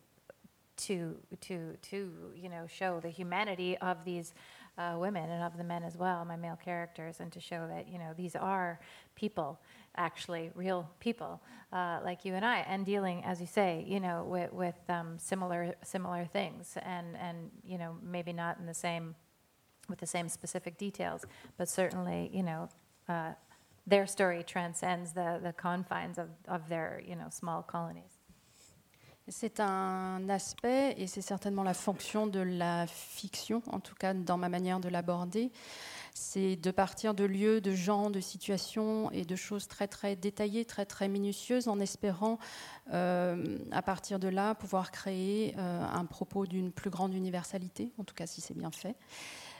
to to to you know show the humanity of these uh, women and of the men as well, my male characters, and to show that you know these are people, actually real people uh, like you and I, and dealing, as you say, you know, with, with um, similar similar things, and and you know maybe not in the same with the same specific details, but certainly, you know, uh, their story transcends the, the confines of, of their, you know, small colonies. C'est un aspect, et c'est certainement la fonction de la fiction, en tout cas dans ma manière de l'aborder, c'est de partir de lieux, de gens, de situations et de choses très très détaillées, très très minutieuses, en espérant euh, à partir de là pouvoir créer euh, un propos d'une plus grande universalité, en tout cas si c'est bien fait.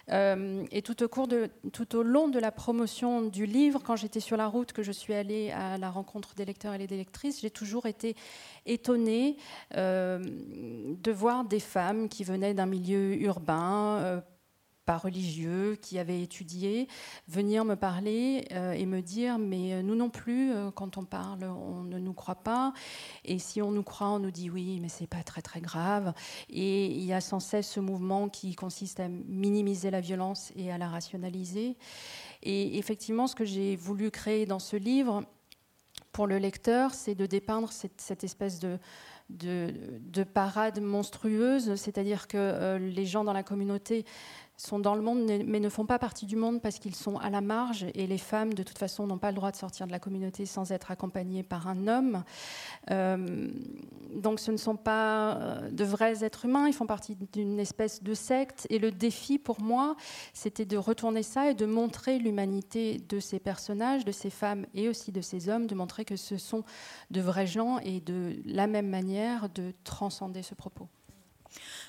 Euh, et tout au, long de la promotion du livre, quand j'étais sur la route, que je suis allée à la rencontre des lecteurs et des lectrices, j'ai toujours été étonnée euh, de voir des femmes qui venaient d'un milieu urbain, religieux qui avaient étudié venir me parler euh, et me dire mais euh, nous non plus euh, quand on parle on ne nous croit pas. Et si on nous croit on nous dit oui mais c'est pas très très grave. Et il y a sans cesse ce mouvement qui consiste à minimiser la violence et à la rationaliser. Et effectivement ce que j'ai voulu créer dans ce livre pour le lecteur c'est de dépeindre cette, espèce de, de, parade monstrueuse, c'est-à-dire que les gens dans la communauté sont dans le monde mais ne font pas partie du monde parce qu'ils sont à la marge et les femmes de toute façon n'ont pas le droit de sortir de la communauté sans être accompagnées par un homme. Euh, donc ce ne sont pas euh, de vrais êtres humains, ils font partie d'une espèce de secte et le défi pour moi c'était de retourner ça et de montrer l'humanité de ces personnages, de ces femmes et aussi de ces hommes, de montrer que ce sont de vrais gens et de la même manière de transcender ce propos.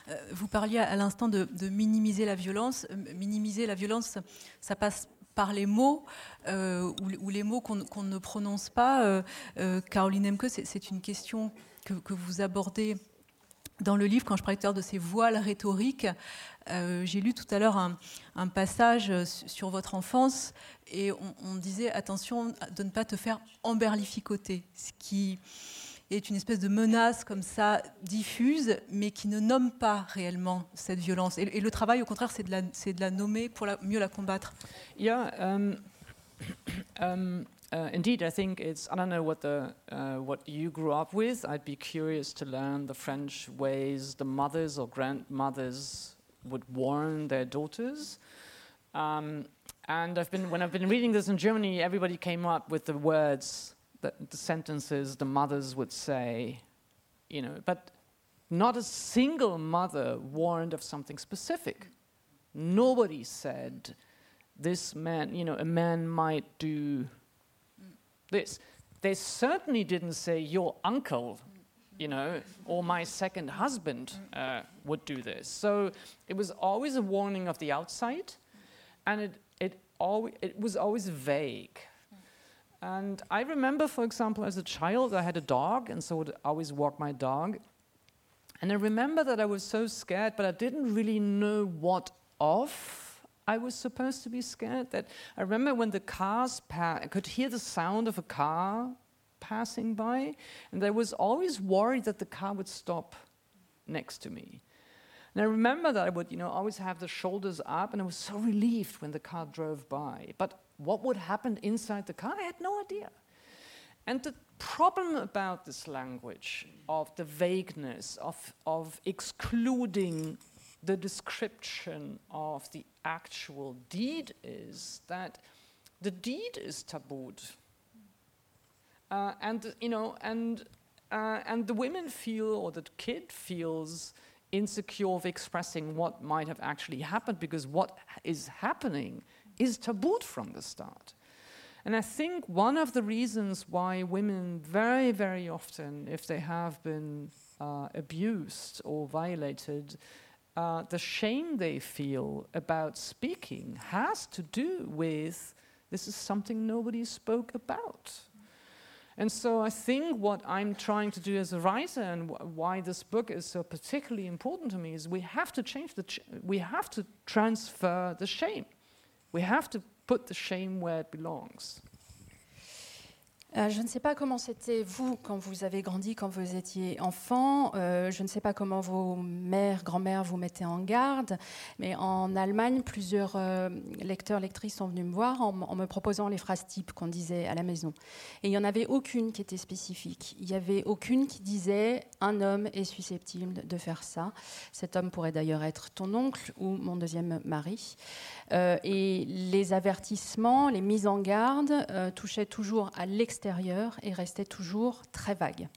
Euh, vous parliez à l'instant de, minimiser la violence. Euh, minimiser la violence, ça, passe par les mots euh, ou, les mots qu'on ne prononce pas. Caroline Emke, c'est une question que, vous abordez dans le livre, quand je parlais de ces voiles rhétoriques, j'ai lu tout à l'heure un, passage sur votre enfance et on, on, disait attention de ne pas te faire emberlificoter, ce qui est une espèce de menace comme ça diffuse, mais qui ne nomme pas réellement cette violence. Et, et le travail, au contraire, c'est de, la, de la nommer pour mieux la combattre. Yeah, um, um, uh, indeed, I think it's. I don't know what the uh, what you grew up with. I'd be curious to learn the French ways the mothers or grandmothers would warn their daughters. Um, and I've been when I've been reading this in Germany, everybody came up with the words the, the sentences the mothers would say, you know, but not a single mother warned of something specific. Nobody said, this man, you know, a man might do this. They certainly didn't say, your uncle, you know, or my second husband uh, would do this. So it was always a warning of the outside, and it, it, always, it was always vague. And I remember, for example, as a child, I had a dog, and so I would always walk my dog. And I remember that I was so scared, but I didn't really know what of I was supposed to be scared. That I remember when the cars pa- I could hear the sound of a car passing by, and I was always worried that the car would stop next to me. And I remember that I would, you know, always have the shoulders up, and I was so relieved when the car drove by. But what would happen inside the car? I had no idea. And the problem about this language of the vagueness, of, of excluding the description of the actual deed is that the deed is tabooed. Uh, and you know, and uh, and the women feel, or the kid feels insecure of expressing what might have actually happened because what is happening is tabooed from the start. And I think one of the reasons why women very, very often, if they have been uh, abused or violated, uh, the shame they feel about speaking has to do with this is something nobody spoke about. And so I think what I'm trying to do as a writer and wh- why this book is so particularly important to me is we have to change the, we have to transfer the shame. We have to put the shame where it belongs. Euh, je ne sais pas comment c'était vous quand vous avez grandi, quand vous étiez enfant. Euh, je ne sais pas comment vos mères, grand-mères vous mettaient en garde. Mais en Allemagne, plusieurs euh, lecteurs, lectrices sont venus me voir en, en me proposant les phrases types qu'on disait à la maison. Et il n'y en avait aucune qui était spécifique. Il n'y avait aucune qui disait un homme est susceptible de faire ça. Cet homme pourrait d'ailleurs être ton oncle ou mon deuxième mari. Et les avertissements, les mises en garde touchaient toujours à l'extérieur et restaient toujours très vagues.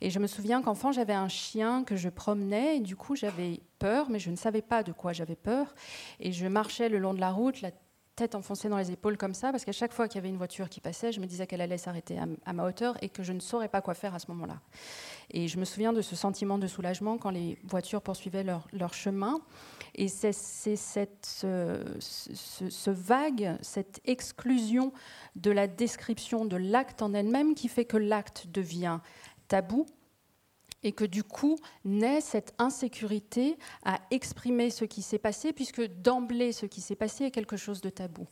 Et je me souviens qu'enfant, j'avais un chien que je promenais et du coup, j'avais peur, mais je ne savais pas de quoi j'avais peur. Et je marchais le long de la route, tête enfoncée dans les épaules comme ça, parce qu'à chaque fois qu'il y avait une voiture qui passait, je me disais qu'elle allait s'arrêter à, ma hauteur et que je ne saurais pas quoi faire à ce moment-là. Et je me souviens de ce sentiment de soulagement quand les voitures poursuivaient leur, chemin. Et c'est ce- ce vague, cette exclusion de la description de l'acte en elle-même qui fait que l'acte devient tabou et que du coup naît cette insécurité à exprimer ce qui s'est passé, puisque d'emblée ce qui s'est passé est quelque chose de tabou.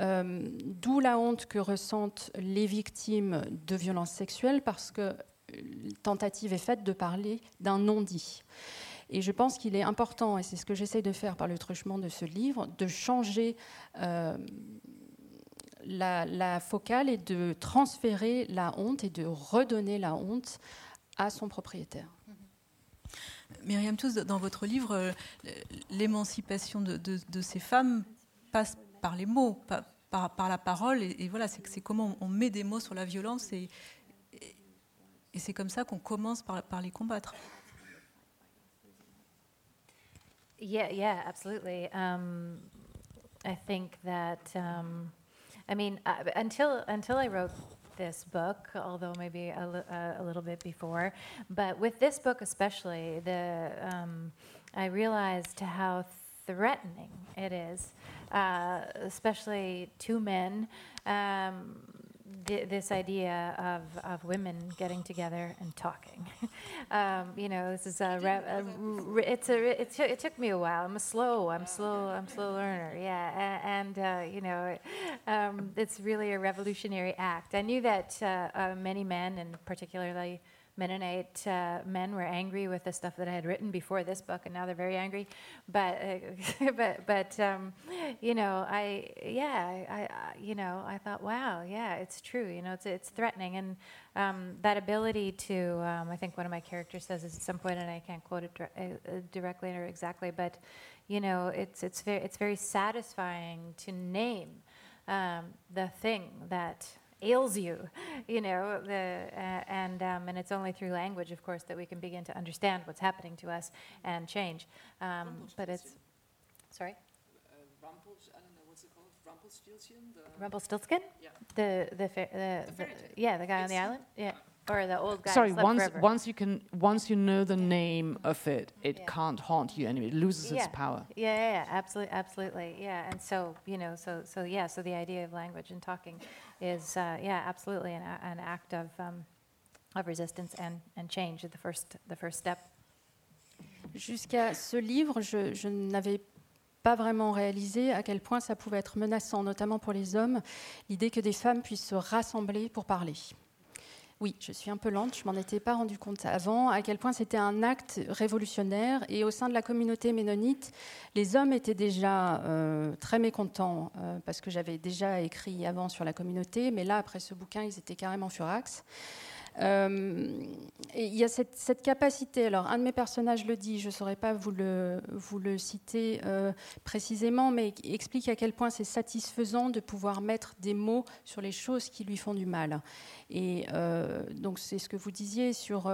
Euh, D'où la honte que ressentent les victimes de violences sexuelles, parce que tentative est faite de parler d'un non-dit. Et je pense qu'il est important, et c'est ce que j'essaie de faire par le truchement de ce livre, de changer euh, la, la focale et de transférer la honte et de redonner la honte à son propriétaire. Myriam Tous, dans votre livre, euh, l'émancipation de, de- de ces femmes passe par les mots, par, par la parole. Et, et voilà, c'est c'est comment on met des mots sur la violence et, et- et c'est comme ça qu'on commence par, par les combattre. Yeah, yeah, absolutely. Um, I think that um, I mean uh, until until I wrote this book, although maybe a, uh, a little bit before, but with this book especially, the um, I realized how threatening it is, uh, especially to men. Um, th- this idea of, of women getting together and talking. um, you know, this is a, re- a re- it's a it, took it took me a while. I'm a slow. I'm slow. I'm slow learner. Yeah, a- and uh, you know, um, it's really a revolutionary act. I knew that uh, uh, many men, and particularly Mennonite uh, men, were angry with the stuff that I had written before this book, and now they're very angry. But uh, but but um, you know, I yeah, I, I you know, I thought, wow, yeah, it's true. You know, it's it's threatening, and um, that ability to, um, I think one of my characters says this at some point, and I can't quote it uh, directly or exactly, but you know, it's it's very it's very satisfying to name um, the thing that ails you, you know, the, uh, and um, and it's only through language, of course, that we can begin to understand what's happening to us and change. Um, but it's, sorry. Rumpelstiltskin? Rumpelstiltskin? Yeah. The the, fa- the, the yeah the guy on the island yeah or the old guy. Sorry, once forever. once you can once you know the name of it, it Yeah. can't haunt you anymore. It loses its power. Yeah, yeah, yeah, absolutely, absolutely, yeah. And so, you know, so, so yeah, so the idea of language and talking is, uh, yeah, absolutely an, an act of, um, of resistance and, and change, the first, the first step. Jusqu'à ce livre, je n'avais pas vraiment réalisé à quel point ça pouvait être menaçant, notamment pour les hommes, l'idée que des femmes puissent se rassembler pour parler. Oui, je suis un peu lente, je m'en étais pas rendu compte avant, à quel point c'était un acte révolutionnaire. Et au sein de la communauté ménonite, les hommes étaient déjà euh, très mécontents, euh, parce que j'avais déjà écrit avant sur la communauté, mais là, après ce bouquin, ils étaient carrément furax. Euh, il y a cette, capacité. Alors, un de mes personnages le dit, je ne saurais pas vous le, citer euh, précisément, mais explique à quel point c'est satisfaisant de pouvoir mettre des mots sur les choses qui lui font du mal. Et euh, donc, c'est ce que vous disiez sur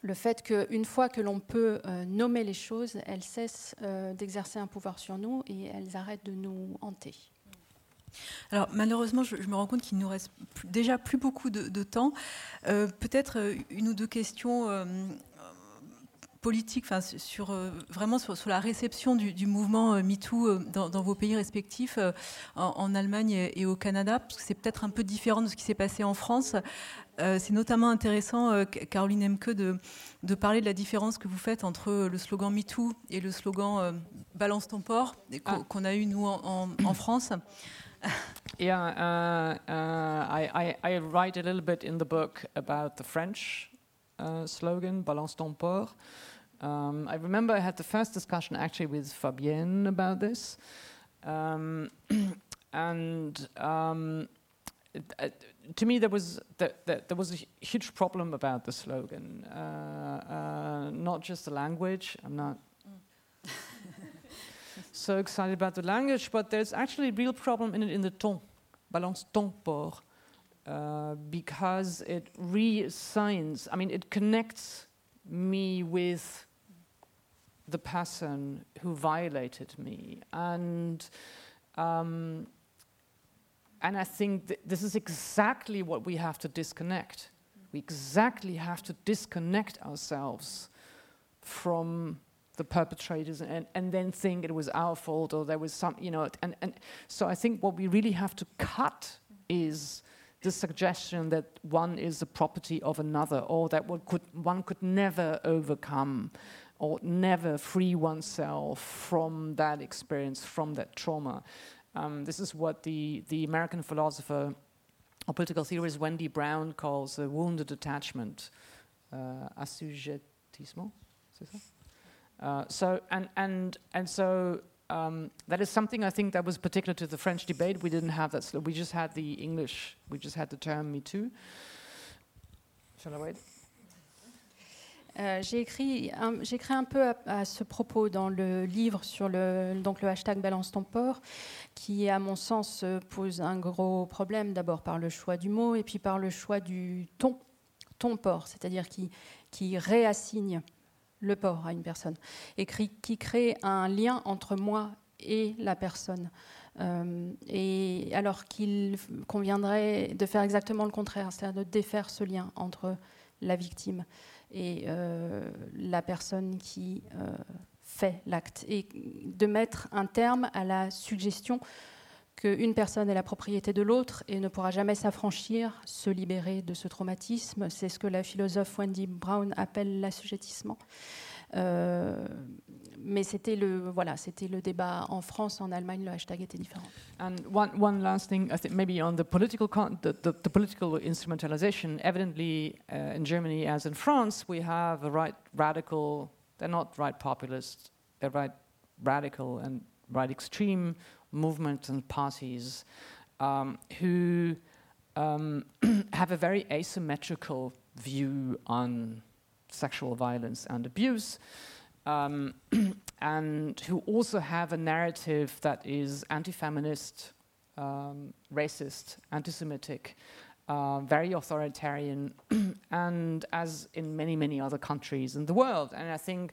le fait qu'une fois que l'on peut nommer les choses, elles cessent d'exercer un pouvoir sur nous et elles arrêtent de nous hanter. Alors malheureusement, je, me rends compte qu'il nous reste déjà plus beaucoup de, temps. Euh, peut-être euh, une ou deux questions euh, politiques, enfin sur vraiment sur, la réception du, mouvement MeToo dans, dans, vos pays respectifs, en, Allemagne et, au Canada, parce que c'est peut-être un peu différent de ce qui s'est passé en France. c'est notamment intéressant, Caroline Emke, de, de, parler de la différence que vous faites entre le slogan MeToo et le slogan Balance ton port ah. qu'on a eu nous en, en France. yeah, uh, uh, I, I, I, write a little bit in the book about the French uh, slogan, Balance ton port. Um, I remember I had the first discussion actually with Fabienne about this. Um, and um, it, uh, to me, there was, the, the, there was a huge problem about the slogan. Uh, uh, not just the language, I'm not so excited about the language, but there's actually a real problem in it in the ton, balance ton port, uh, because it reassigns, I mean, it connects me with the person who violated me. And, um, and I think th this is exactly what we have to disconnect. We exactly have to disconnect ourselves from the perpetrators and, and then think it was our fault or there was some, you know, and, and so I think what we really have to cut is the suggestion that one is the property of another or that one could, one could never overcome or never free oneself from that experience, from that trauma. Um, this is what the, the American philosopher or political theorist Wendy Brown calls a wounded attachment, uh, assujettissement, c'est ça? Uh, so and and and so um, that is something I think that was particular to the French debate. We didn't have that. We just had the English. We just had the term Me Too. Shall I wait? Euh, j'ai écrit, écrit un peu à, à, ce propos dans le livre sur le, donc le hashtag Balance ton port, qui, à mon sens, pose un gros problème, d'abord par le choix du mot et puis par le choix du ton, ton port, c'est-à-dire qui, qui réassigne le port à une personne, qui crée un lien entre moi et la personne. Euh, et alors qu'il conviendrait de faire exactement le contraire, c'est-à-dire de défaire ce lien entre la victime et euh, la personne qui euh, fait l'acte, et de mettre un terme à la suggestion qu'une personne est la propriété de l'autre et ne pourra jamais s'affranchir, se libérer de ce traumatisme. C'est ce que la philosophe Wendy Brown appelle l'assujettissement. Euh, mais c'était le voilà, c'était le débat en France, en Allemagne, le hashtag était différent. And one, one last thing, I think maybe on the political the, the, the, political instrumentalization. Evidently, uh, in Germany as in France, we have a right radical. They're not right populist. They're right radical and right extreme movements and parties um, who um, have a very asymmetrical view on sexual violence and abuse, um, and who also have a narrative that is anti feminist, um, racist, anti Semitic. Uh, very authoritarian, and as in many, many other countries in the world. And I think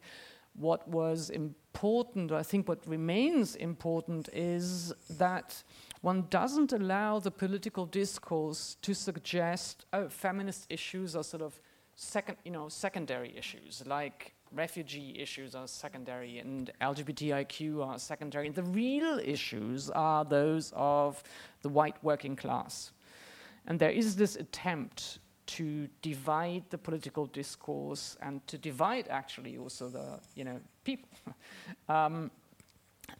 what was important, I think what remains important, is that one doesn't allow the political discourse to suggest oh, feminist issues are sort of second, you know, secondary issues, like refugee issues are secondary and LGBTIQ are secondary. The real issues are those of the white working class. And there is this attempt to divide the political discourse and to divide actually also the you know people. Um,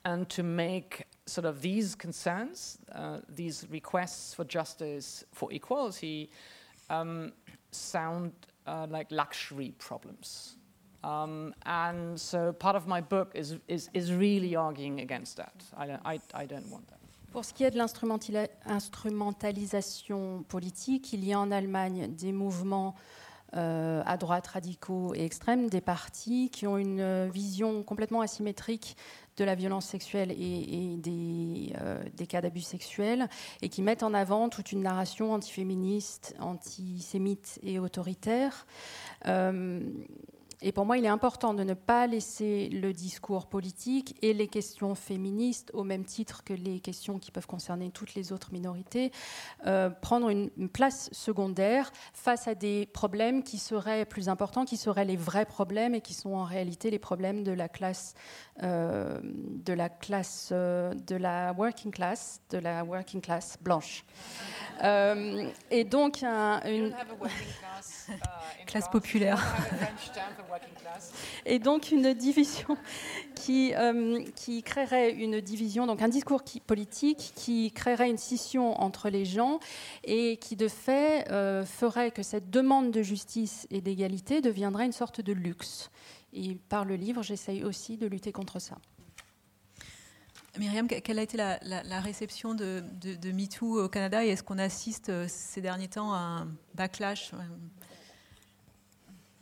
and to make sort of these concerns uh, these requests for justice for equality um, sound uh, like luxury problems. Um, and so part of my book is, is, is really arguing against that. I, I, I don't want that Pour ce qui est de l'instrumentalisation politique, il y a en Allemagne des mouvements euh, à droite radicaux et extrêmes, des partis qui ont une vision complètement asymétrique de la violence sexuelle et, des, euh, des, cas d'abus sexuels et qui mettent en avant toute une narration antiféministe, antisémite et autoritaire. Euh, et pour moi, il est important de ne pas laisser le discours politique et les questions féministes, au même titre que les questions qui peuvent concerner toutes les autres minorités, euh, prendre une, place secondaire face à des problèmes qui seraient plus importants, qui seraient les vrais problèmes et qui sont en réalité les problèmes de la classe, euh, de la classe, euh, de la working class, de la working class blanche. et donc, une classe populaire. Et donc une division qui, euh, qui créerait une division, donc un discours politique qui créerait une scission entre les gens et qui de fait euh, ferait que cette demande de justice et d'égalité deviendrait une sorte de luxe. Et par le livre, j'essaye aussi de lutter contre ça. Myriam, quelle a été la, réception de, de, de, MeToo au Canada et est-ce qu'on assiste euh, ces derniers temps à un backlash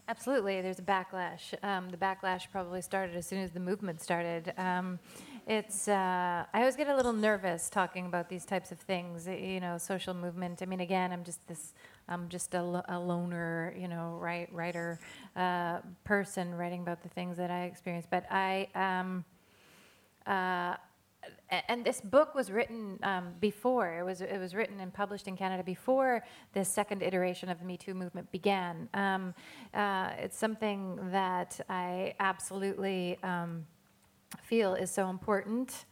Absolutely, there's a backlash. Um, the backlash probably started as soon as the movement started. Um, it's uh, I always get a little nervous talking about these types of things. You know, social movement. I mean, again, I'm just this. I'm just a, a loner, you know, write, writer uh, person writing about the things that I experience. But I. Um, uh, and this book was written um, before it was it was written and published in Canada before the second iteration of the Me Too movement began. Um, uh, it's something that I absolutely um, feel is so important.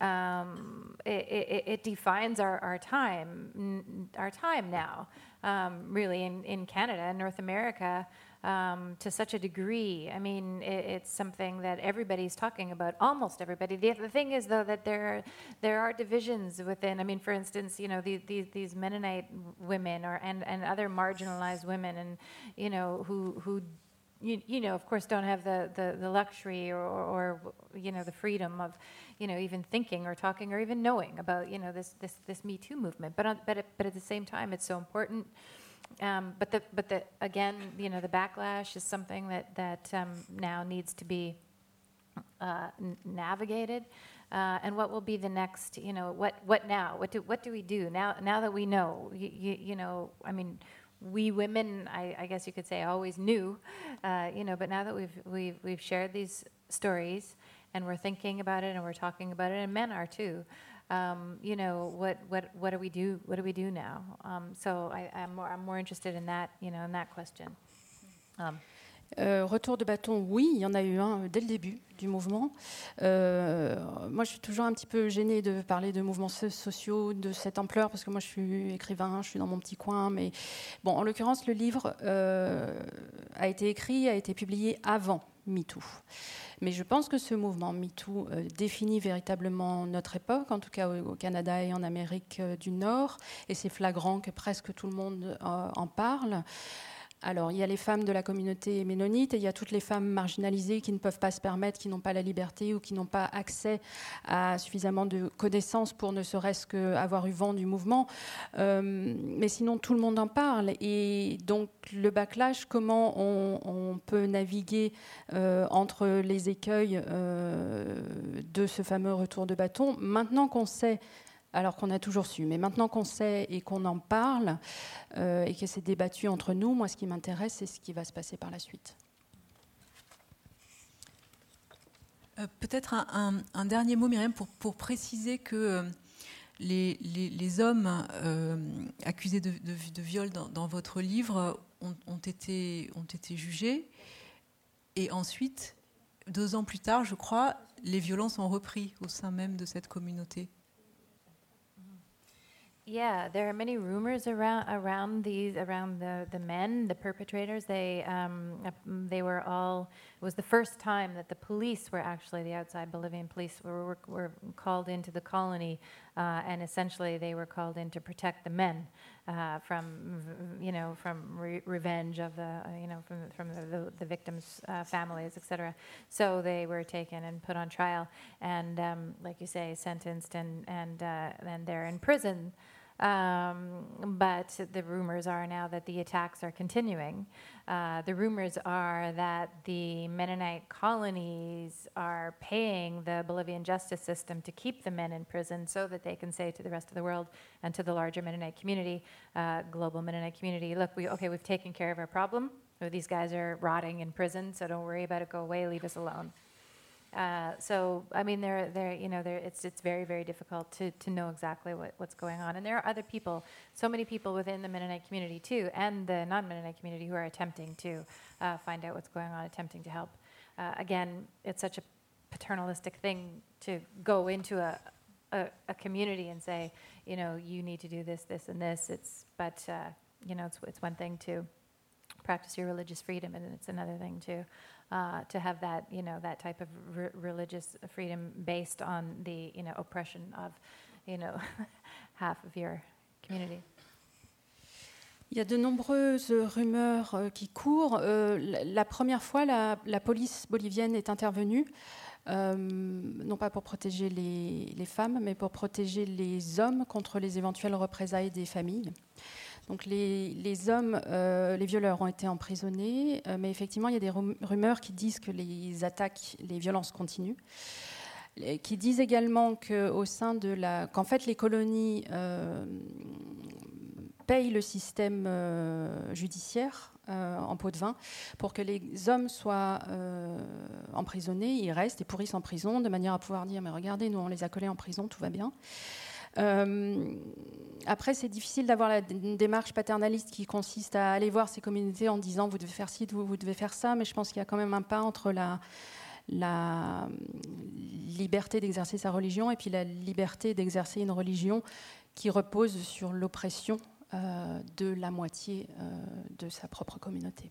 Um, it, it, it, defines our, our time, our time now, um, really in, in Canada and North America um, to such a degree. I mean, it, it's something that everybody's talking about, almost everybody. The, the, thing is, though, that there there are divisions within. I mean, for instance, you know, these these, these Mennonite women or and, and other marginalized women, and you know, who who. You, you know, of course, don't have the, the, the luxury or, or, you know, the freedom of, you know, even thinking or talking or even knowing about, you know, this, this, this Me Too movement. But, on, but, but at the same time, it's so important um, but the, but the, again, you know, the backlash is something that, that um, now needs to be uh, navigated. Uh, and what will be the next, you know, what, what now? What do, what do we do now, now that we know, you, you, you know, I mean, we women, I, I, guess you could say, always knew, uh, you know, but now that we've, we've, we've shared these stories and we're thinking about it and we're talking about it, and men are too, um, you know, what, what, what do we do? What do we do now? Um, so I, am more, I'm more interested in that, you know, in that question. Um, Euh, retour de bâton, oui, il y en a eu un dès le début du mouvement. Euh, moi, je suis toujours un petit peu gênée de parler de mouvements sociaux de cette ampleur parce que moi, je suis écrivain, je suis dans mon petit coin. Mais bon, en l'occurrence, le livre euh, a été écrit, a été publié avant MeToo. Mais je pense que ce mouvement MeToo définit véritablement notre époque, en tout cas au, Canada et en Amérique du Nord, et c'est flagrant que presque tout le monde en parle. Alors, il y a les femmes de la communauté ménonite et il y a toutes les femmes marginalisées qui ne peuvent pas se permettre, qui n'ont pas la liberté ou qui n'ont pas accès à suffisamment de connaissances pour ne serait-ce qu'avoir eu vent du mouvement. Euh, mais sinon, tout le monde en parle. Et donc, le backlash, comment on, peut naviguer euh, entre les écueils euh, de ce fameux retour de bâton? Maintenant qu'on sait alors qu'on a toujours su. Mais maintenant qu'on sait et qu'on en parle euh, et que c'est débattu entre nous, moi, ce qui m'intéresse, c'est ce qui va se passer par la suite. Euh, peut-être un, dernier mot, Myriam, pour, préciser que euh, les, hommes accusés de, viol dans, votre livre ont été jugés. Et ensuite, deux ans plus tard, je crois, les violences ont repris au sein même de cette communauté. Yeah, there are many rumors around around these around the, the men, the perpetrators. They um, they were all. It was the first time that the police were actually the outside Bolivian police were were, were called into the colony, uh, and essentially they were called in to protect the men. uh, from you know from re- revenge of the uh, you know from from the, the, the victims' uh, families, etc. So they were taken and put on trial, and um, like you say, sentenced, and and uh, and they're in prison. Um, but the rumors are now that the attacks are continuing. Uh, the rumors are that the Mennonite colonies are paying the Bolivian justice system to keep the men in prison so that they can say to the rest of the world and to the larger Mennonite community, uh, global Mennonite community, look, we, okay, we've taken care of our problem. These guys are rotting in prison, so don't worry about it. Go away, leave us alone. Uh, so I mean, there, there, you know, there, it's it's very very difficult to to know exactly what, what's going on, and there are other people, so many people within the Mennonite community too, and the non-Mennonite community who are attempting to uh, find out what's going on, attempting to help. Uh, again, it's such a paternalistic thing to go into a, a, a community and say, you know, you need to do this, this, and this. It's but uh, you know, it's it's one thing to practice your religious freedom, and it's another thing to uh, to have that, you know, that type of re- religious freedom based on the, you know, oppression of, you know, half of your community. Il y a de nombreuses rumeurs euh, qui courent. Euh, la, première fois, la, la, police bolivienne est intervenue, euh, non pas pour protéger les, femmes, mais pour protéger les hommes contre les éventuelles représailles des familles. Donc les, hommes, euh, les violeurs ont été emprisonnés, euh, mais effectivement, il y a des rumeurs qui disent que les attaques, les violences continuent, qui disent également qu'au sein de qu'en fait les colonies payent le système euh, judiciaire euh, en pot de vin pour que les hommes soient euh, emprisonnés, ils restent et pourrissent en prison de manière à pouvoir dire mais regardez, nous on les a collés en prison, tout va bien. Après, c'est difficile d'avoir une démarche paternaliste qui consiste à aller voir ces communautés en disant vous devez faire ci, vous, devez faire ça, mais je pense qu'il y a quand même un pas entre la, la liberté d'exercer sa religion et puis la liberté d'exercer une religion qui repose sur l'oppression de la moitié euh, de sa propre communauté.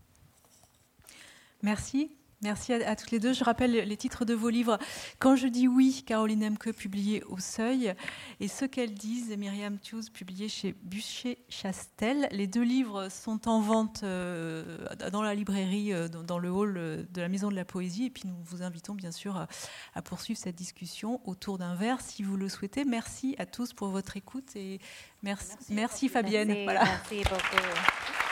Merci. Merci à, à, toutes les deux. Je rappelle les titres de vos livres. Quand je dis oui, Caroline Emke, publié au Seuil, et Ce qu'elles disent, Myriam Tuse, publié chez Bûcher-Chastel. Les deux livres sont en vente euh, dans la librairie, euh, dans, dans, le hall de la Maison de la Poésie. Et puis nous vous invitons bien sûr à, à poursuivre cette discussion autour d'un verre si vous le souhaitez. Merci à tous pour votre écoute et merci, merci, merci Fabienne. Merci, voilà. merci beaucoup.